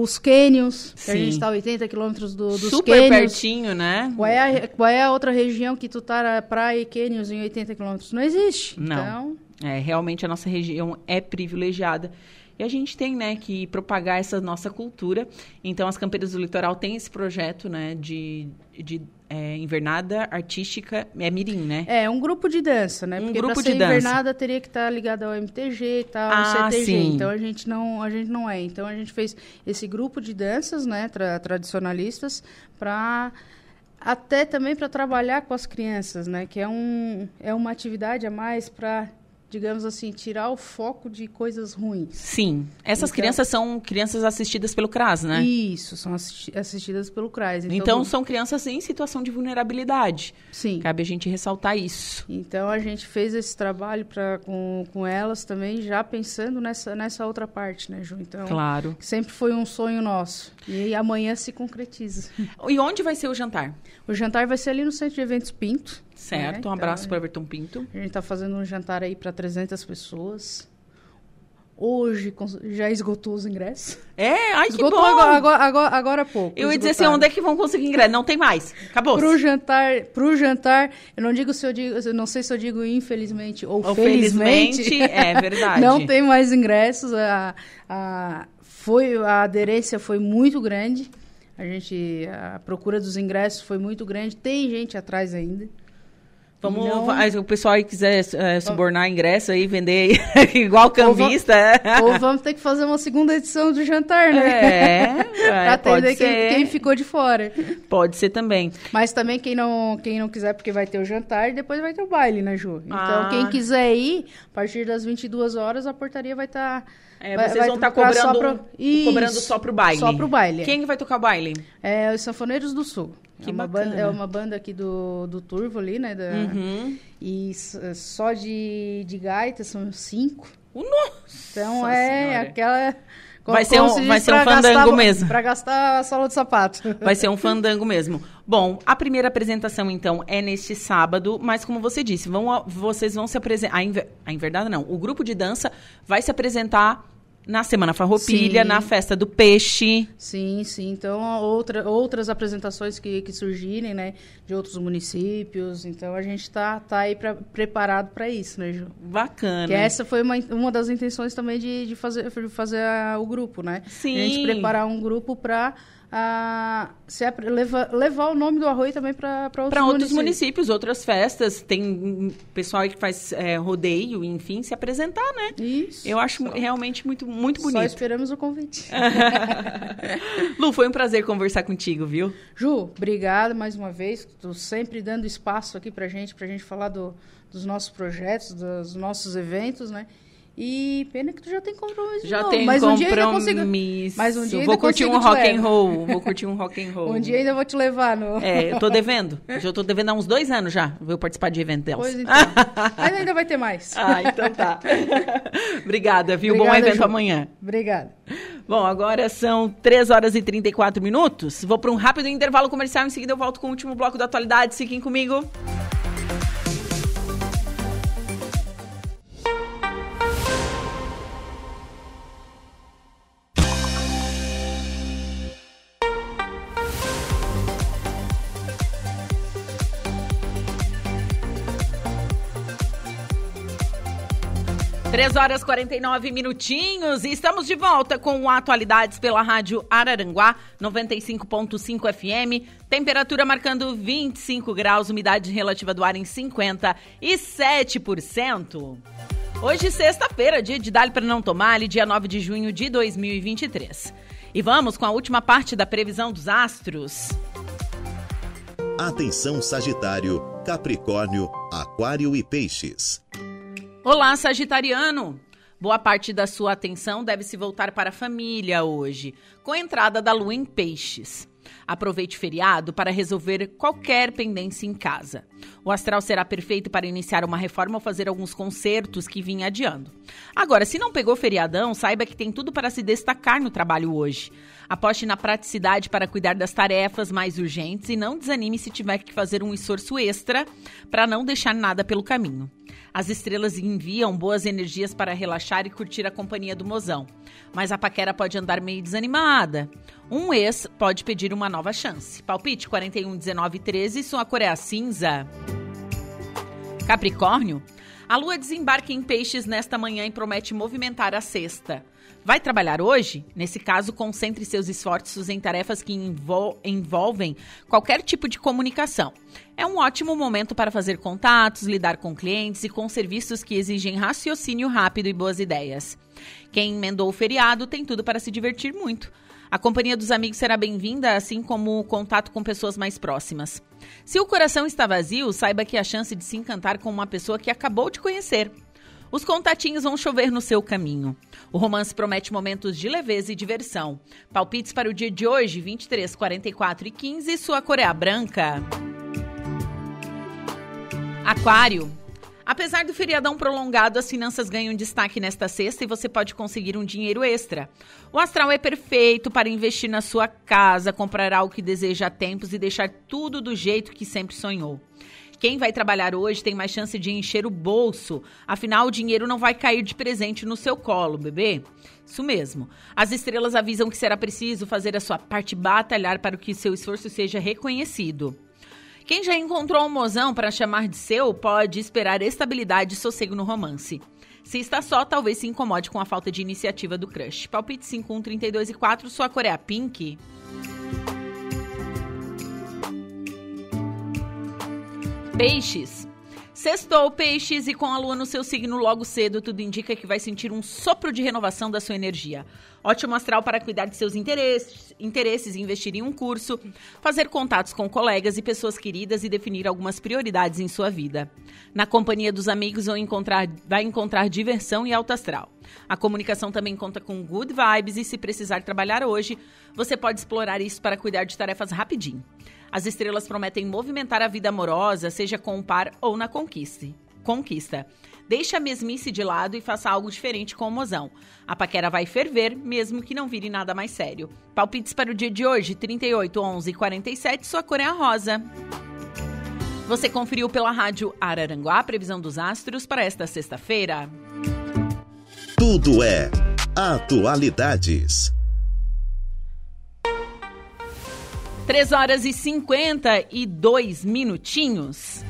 os cânions, que a gente está a 80 quilômetros do, dos Super cânions. pertinho, né? Qual é, a, qual é a outra região que tu tá praia e cânions em 80 quilômetros? Não existe. Não. Então, É, realmente a nossa região é privilegiada. E a gente tem, né, que propagar essa nossa cultura. Então, as Campeiras do Litoral têm esse projeto, né, de, de é, invernada artística, é mirim, né? É, um grupo de dança, né? Um Porque grupo pra de ser dança. invernada teria que estar ligado ao MTG e tal, Ah, CTG. sim. Então a gente não, a gente não é. Então a gente fez esse grupo de danças, né, tra- tradicionalistas, para até também para trabalhar com as crianças, né? Que é um é uma atividade a mais para digamos assim, tirar o foco de coisas ruins. Sim. Essas Então- crianças são crianças assistidas pelo CRAS, né? Isso, são assisti- assistidas pelo CRAS. Então, são crianças em situação de vulnerabilidade. sim. Cabe a gente ressaltar isso. Então a gente fez esse trabalho pra, com, com elas também, já pensando nessa, nessa outra parte, né, Ju? Então, Claro. sempre foi um sonho nosso. E amanhã se concretiza. E onde vai ser o jantar? O jantar vai ser ali no Centro de Eventos Pinto. Certo. um Então, abraço para Everton Pinto. A gente está fazendo um jantar aí para 300 pessoas. Hoje já esgotou os ingressos. É, ai, que esgotou bom. agora, agora, agora, agora há pouco. Eu ia dizer assim, onde é que vão conseguir ingresso? Não tem mais. Acabou. Pro jantar, pro jantar, eu não digo se eu digo, eu não sei se eu digo infelizmente ou, Ou felizmente. felizmente, é verdade. não tem mais ingressos. A, a, foi, a aderência foi muito grande. A gente, a procura dos ingressos foi muito grande. Tem gente atrás ainda. Vamos, Não- vai- o pessoal aí quiser é, subornar ingresso aí, vender aí, igual cambista. é. Ou vamos ter que fazer uma segunda edição do jantar, né? É, é, pra atender quem, quem ficou de fora. Pode ser também. Mas também quem não, quem não quiser, porque vai ter o jantar e depois vai ter o baile, né, Ju? Então, Ah. quem quiser ir, a partir das 22 horas, a portaria vai estar... É, vocês vão estar cobrando, cobrando só pro baile. Só pro baile. Quem vai tocar o baile? É os Sanfoneiros do Sul. Que é uma bacana. banda, é uma banda aqui do, do Turvo ali, né? da- Uhum. E s- só de, de gaita são cinco. Nossa Então é Senhora. aquela... Vai ser um- vai ser um pra gastar- fandango mesmo. Pra gastar a sola de sapato. Vai ser um fandango mesmo. Bom, a primeira apresentação, então, é neste sábado, mas como você disse, vão, vocês vão se apresentar. A, inver, a não. O grupo de dança vai se apresentar na Semana Farroupilha, Sim. na Festa do Peixe. Sim, sim. Então, outra, outras apresentações que, que surgirem, né? De outros municípios. Então, a gente tá, tá aí pra, preparado para isso, né, Ju? Bacana. Que essa foi uma, uma das intenções também de, de fazer, de fazer a- o grupo, né? Sim. A gente preparar um grupo para se apre- leva- levar o nome do arroio também para outros, Para outros municípios. municípios, outras festas, tem pessoal aí que faz é, rodeio, enfim, se apresentar, né? Isso. Eu acho realmente muito, muito Só bonito. esperamos o convite. Lu, foi um prazer conversar contigo, viu? Ju, obrigado mais uma vez. Tu sempre dando espaço aqui pra gente, pra gente falar do- dos nossos projetos, dos nossos eventos, né? E pena que tu já tem compromisso Já tem mas um dia ainda compromisso. consigo. Mas um dia ainda Vou curtir um rock and roll. Vou curtir um rock and roll. Um dia ainda vou te levar no. É, eu tô devendo. Já tô devendo há uns dois anos já. Vou participar de evento delas. Pois então. Mas ainda vai ter mais. Ah, então tá. Obrigada, viu? Bom Obrigada, evento Ju. amanhã. Obrigada. Bom, agora são 3 horas e 34 minutos. Vou para um rápido intervalo comercial. Em seguida eu volto com o último bloco da atualidade. Fiquem comigo. Três horas e 49 minutinhos e estamos de volta com Atualidades pela Rádio Araranguá 95.5 FM. Temperatura marcando 25 graus, umidade relativa do ar em 57%. Hoje, sexta-feira, dia de Dali para não tomar, dia 9 de junho de 2023. E vamos com a última parte da previsão dos astros. Atenção Sagitário, Capricórnio, Aquário e Peixes. Olá, Sagitariano! Boa parte da sua atenção deve se voltar para a família hoje, com a entrada da lua em Peixes. Aproveite o feriado para resolver qualquer pendência em casa. O astral será perfeito para iniciar uma reforma ou fazer alguns concertos que vinha adiando. Agora, se não pegou feriadão, saiba que tem tudo para se destacar no trabalho hoje. Aposte na praticidade para cuidar das tarefas mais urgentes e não desanime se tiver que fazer um esforço extra para não deixar nada pelo caminho. As estrelas enviam boas energias para relaxar e curtir a companhia do mozão. Mas a paquera pode andar meio desanimada. Um ex pode pedir uma nova chance. Palpite 41, 19 13, sua cor é a cinza. Capricórnio, a lua desembarca em peixes nesta manhã e promete movimentar a sexta. Vai trabalhar hoje? Nesse caso, concentre seus esforços em tarefas que envol envolvem qualquer tipo de comunicação. É um ótimo momento para fazer contatos, lidar com clientes e com serviços que exigem raciocínio rápido e boas ideias. Quem emendou o feriado tem tudo para se divertir muito. A companhia dos amigos será bem-vinda, assim como o contato com pessoas mais próximas. Se o coração está vazio, saiba que a chance de se encantar com uma pessoa que acabou de conhecer. Os contatinhos vão chover no seu caminho. O romance promete momentos de leveza e diversão. Palpites para o dia de hoje, 23, 44 e 15, sua cor é branca. Aquário. Apesar do feriadão prolongado, as finanças ganham destaque nesta sexta e você pode conseguir um dinheiro extra. O astral é perfeito para investir na sua casa, comprar algo que deseja há tempos e deixar tudo do jeito que sempre sonhou. Quem vai trabalhar hoje tem mais chance de encher o bolso. Afinal, o dinheiro não vai cair de presente no seu colo, bebê. Isso mesmo. As estrelas avisam que será preciso fazer a sua parte batalhar para que seu esforço seja reconhecido. Quem já encontrou um mozão para chamar de seu pode esperar estabilidade e sossego no romance. Se está só, talvez se incomode com a falta de iniciativa do crush. Palpite 51, 32 e 4, sua cor é a pink. Peixes. Sextou, peixes, e com a lua no seu signo logo cedo, tudo indica que vai sentir um sopro de renovação da sua energia. Ótimo astral para cuidar de seus interesses, interesses, investir em um curso, fazer contatos com colegas e pessoas queridas e definir algumas prioridades em sua vida. Na companhia dos amigos vão encontrar, vai encontrar diversão e alto astral. A comunicação também conta com good vibes e se precisar trabalhar hoje, você pode explorar isso para cuidar de tarefas rapidinho. As estrelas prometem movimentar a vida amorosa, seja com o par ou na conquista. Conquista. Deixe a mesmice de lado e faça algo diferente com o mozão. A paquera vai ferver, mesmo que não vire nada mais sério. Palpites para o dia de hoje, 38, 11 e 47, sua cor é a rosa. Você conferiu pela rádio Araranguá a previsão dos astros para esta sexta-feira. Tudo é Atualidades. 3 horas e 52 minutinhos.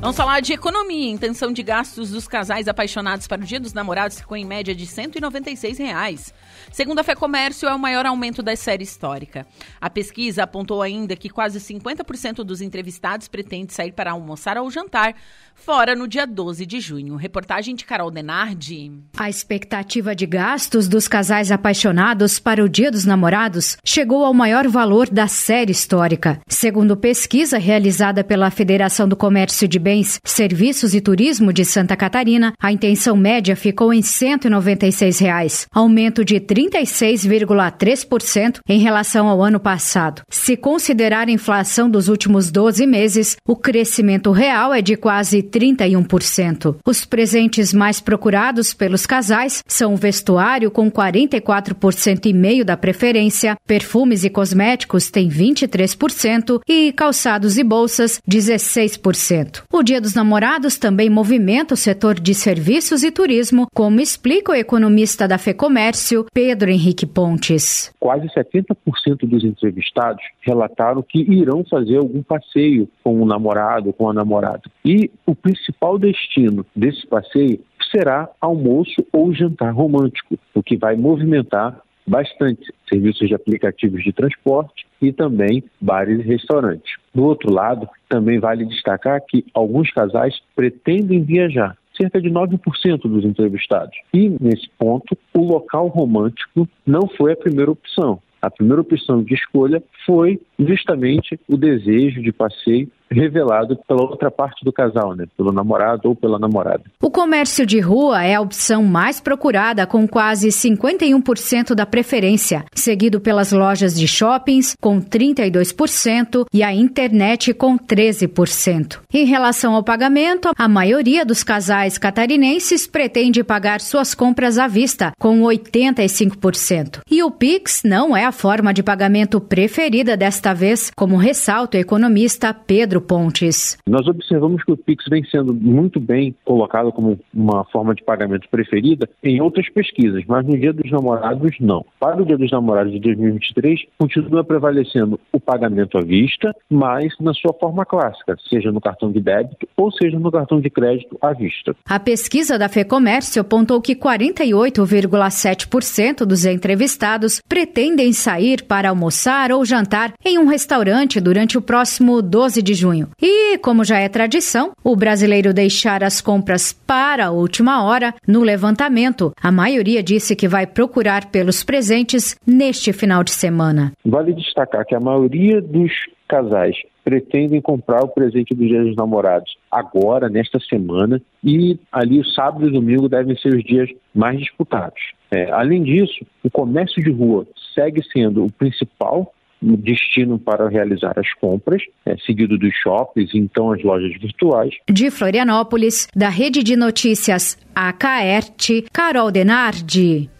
Vamos falar de economia. Intenção de gastos dos casais apaixonados para o Dia dos Namorados ficou em média de 196 reais. Segundo a Fé Comércio, é o maior aumento da série histórica. A pesquisa apontou ainda que quase 50% dos entrevistados pretende sair para almoçar ou jantar fora no dia 12 de junho. Reportagem de Carol Denardi. A expectativa de gastos dos casais apaixonados para o Dia dos Namorados chegou ao maior valor da série histórica. Segundo pesquisa realizada pela Federação do Comércio de Bens, Serviços e Turismo de Santa Catarina, a intenção média ficou em 196 reais, aumento de 36,3% em relação ao ano passado. Se considerar a inflação dos últimos 12 meses, o crescimento real é de quase 31%. Os presentes mais procurados pelos casais são o vestuário com 44% e meio da preferência, perfumes e cosméticos têm 23% e calçados e bolsas 16%. O Dia dos Namorados também movimenta o setor de serviços e turismo, como explica o economista da FEComércio, Pedro Henrique Pontes. Quase 70% dos entrevistados relataram que irão fazer algum passeio com o namorado, com a namorada. E o principal destino desse passeio será almoço ou jantar romântico, o que vai movimentar bastante serviços de aplicativos de transporte e também bares e restaurantes. Do outro lado, também vale destacar que alguns casais pretendem viajar cerca de 9% dos entrevistados. E, nesse ponto, o local romântico não foi a primeira opção. A primeira opção de escolha foi justamente o desejo de passeio revelado pela outra parte do casal, né? pelo namorado ou pela namorada. O comércio de rua é a opção mais procurada, com quase 51% da preferência, seguido pelas lojas de shoppings, com 32%, e a internet, com 13%. Em relação ao pagamento, a maioria dos casais catarinenses pretende pagar suas compras à vista, com 85%. E o Pix não é a forma de pagamento preferida desta vez, como ressalta o economista Pedro Pontes. Nós observamos que o Pix vem sendo muito bem colocado como uma forma de pagamento preferida em outras pesquisas, mas no Dia dos Namorados não. Para o Dia dos Namorados de 2023, continua prevalecendo o pagamento à vista, mas na sua forma clássica, seja no cartão de débito ou seja no cartão de crédito à vista. A pesquisa da FEComércio apontou que 48,7% dos entrevistados pretendem sair para almoçar ou jantar em um restaurante durante o próximo 12 de junho. E, como já é tradição, o brasileiro deixar as compras para a última hora no levantamento. A maioria disse que vai procurar pelos presentes neste final de semana. Vale destacar que a maioria dos casais pretendem comprar o presente do Dia dos Namorados agora, nesta semana, e ali o sábado e domingo devem ser os dias mais disputados. É, além disso, o comércio de rua segue sendo o principal destino para realizar as compras, é, seguido dos shoppings então as lojas virtuais. De Florianópolis, da Rede de Notícias AKERT, Carol Denardi.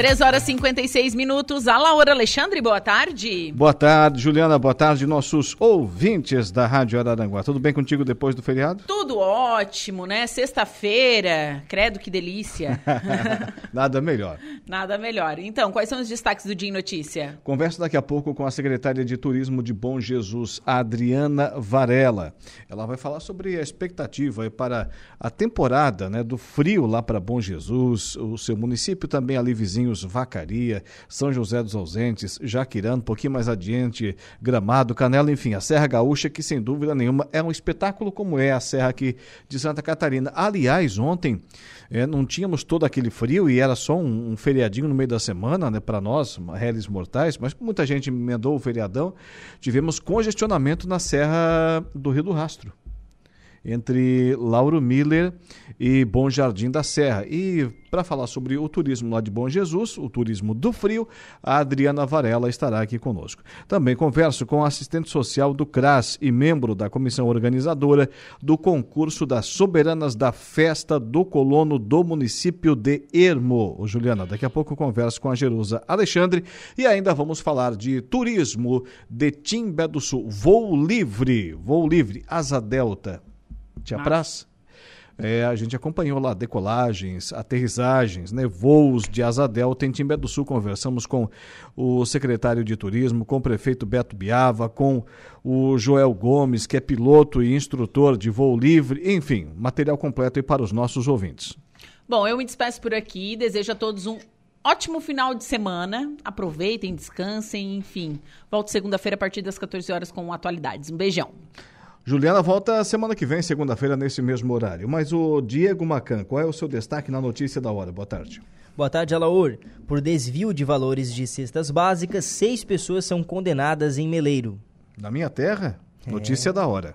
3 horas e 56 minutos. A Laura Alexandre, boa tarde. Boa tarde, Juliana. Boa tarde, nossos ouvintes da Rádio Araranguá. Tudo bem contigo depois do feriado? Tudo ótimo, né? Sexta-feira. Credo que delícia. Nada melhor. Nada melhor. Então, quais são os destaques do Dia em Notícia? Converso daqui a pouco com a secretária de Turismo de Bom Jesus, Adriana Varela. Ela vai falar sobre a expectativa para a temporada né, do frio lá para Bom Jesus, o seu município também ali vizinho Vacaria, São José dos Ausentes, Jaquirã, um pouquinho mais adiante, Gramado, Canela, enfim, a Serra Gaúcha, que sem dúvida nenhuma é um espetáculo como é a Serra aqui de Santa Catarina. Aliás, ontem é, não tínhamos todo aquele frio e era só um, um feriadinho no meio da semana, né, para nós, réis mortais, mas muita gente emendou o feriadão, tivemos congestionamento na Serra do Rio do Rastro entre Lauro Miller e Bom Jardim da Serra. E para falar sobre o turismo lá de Bom Jesus, o turismo do frio, a Adriana Varela estará aqui conosco. Também converso com a assistente social do CRAS e membro da comissão organizadora do concurso das soberanas da festa do colono do município de Ermo. Ô, Juliana, daqui a pouco converso com a Jerusa Alexandre e ainda vamos falar de turismo de Timbé do Sul. Voo livre, voo livre, Asa Delta te apraz? É, a gente acompanhou lá decolagens, aterrissagens, né, voos de asa delta em Timbé do Sul. Conversamos com o secretário de turismo, com o prefeito Beto Biava, com o Joel Gomes, que é piloto e instrutor de voo livre. Enfim, material completo aí para os nossos ouvintes. Bom, eu me despeço por aqui. Desejo a todos um ótimo final de semana. Aproveitem, descansem, enfim. Volto segunda-feira a partir das 14 horas com atualidades. Um beijão. Juliana volta semana que vem, segunda-feira, nesse mesmo horário. Mas o Diego Macan, qual é o seu destaque na notícia da hora? Boa tarde. Boa tarde, Alaor. Por desvio de valores de cestas básicas, seis pessoas são condenadas em Meleiro. Na minha terra? Notícia é. da hora.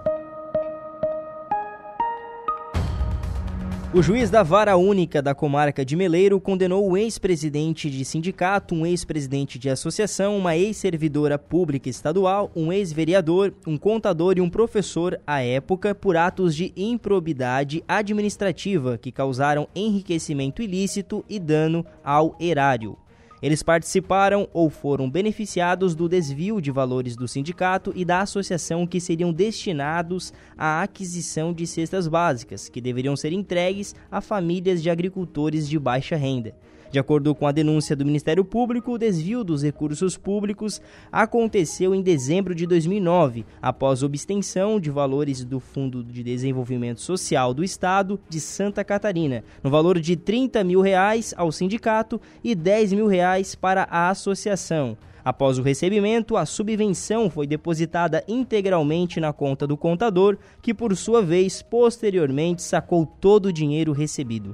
O juiz da vara única da comarca de Meleiro condenou o ex-presidente de sindicato, um ex-presidente de associação, uma ex-servidora pública estadual, um ex-vereador, um contador e um professor à época por atos de improbidade administrativa que causaram enriquecimento ilícito e dano ao erário. Eles participaram ou foram beneficiados do desvio de valores do sindicato e da associação que seriam destinados à aquisição de cestas básicas, que deveriam ser entregues a famílias de agricultores de baixa renda. De acordo com a denúncia do Ministério Público, o desvio dos recursos públicos aconteceu em dezembro de 2009, após obtenção de valores do Fundo de Desenvolvimento Social do Estado de Santa Catarina, no valor de 30 mil reais ao sindicato e 10 mil reais para a associação. Após o recebimento, a subvenção foi depositada integralmente na conta do contador, que por sua vez posteriormente sacou todo o dinheiro recebido.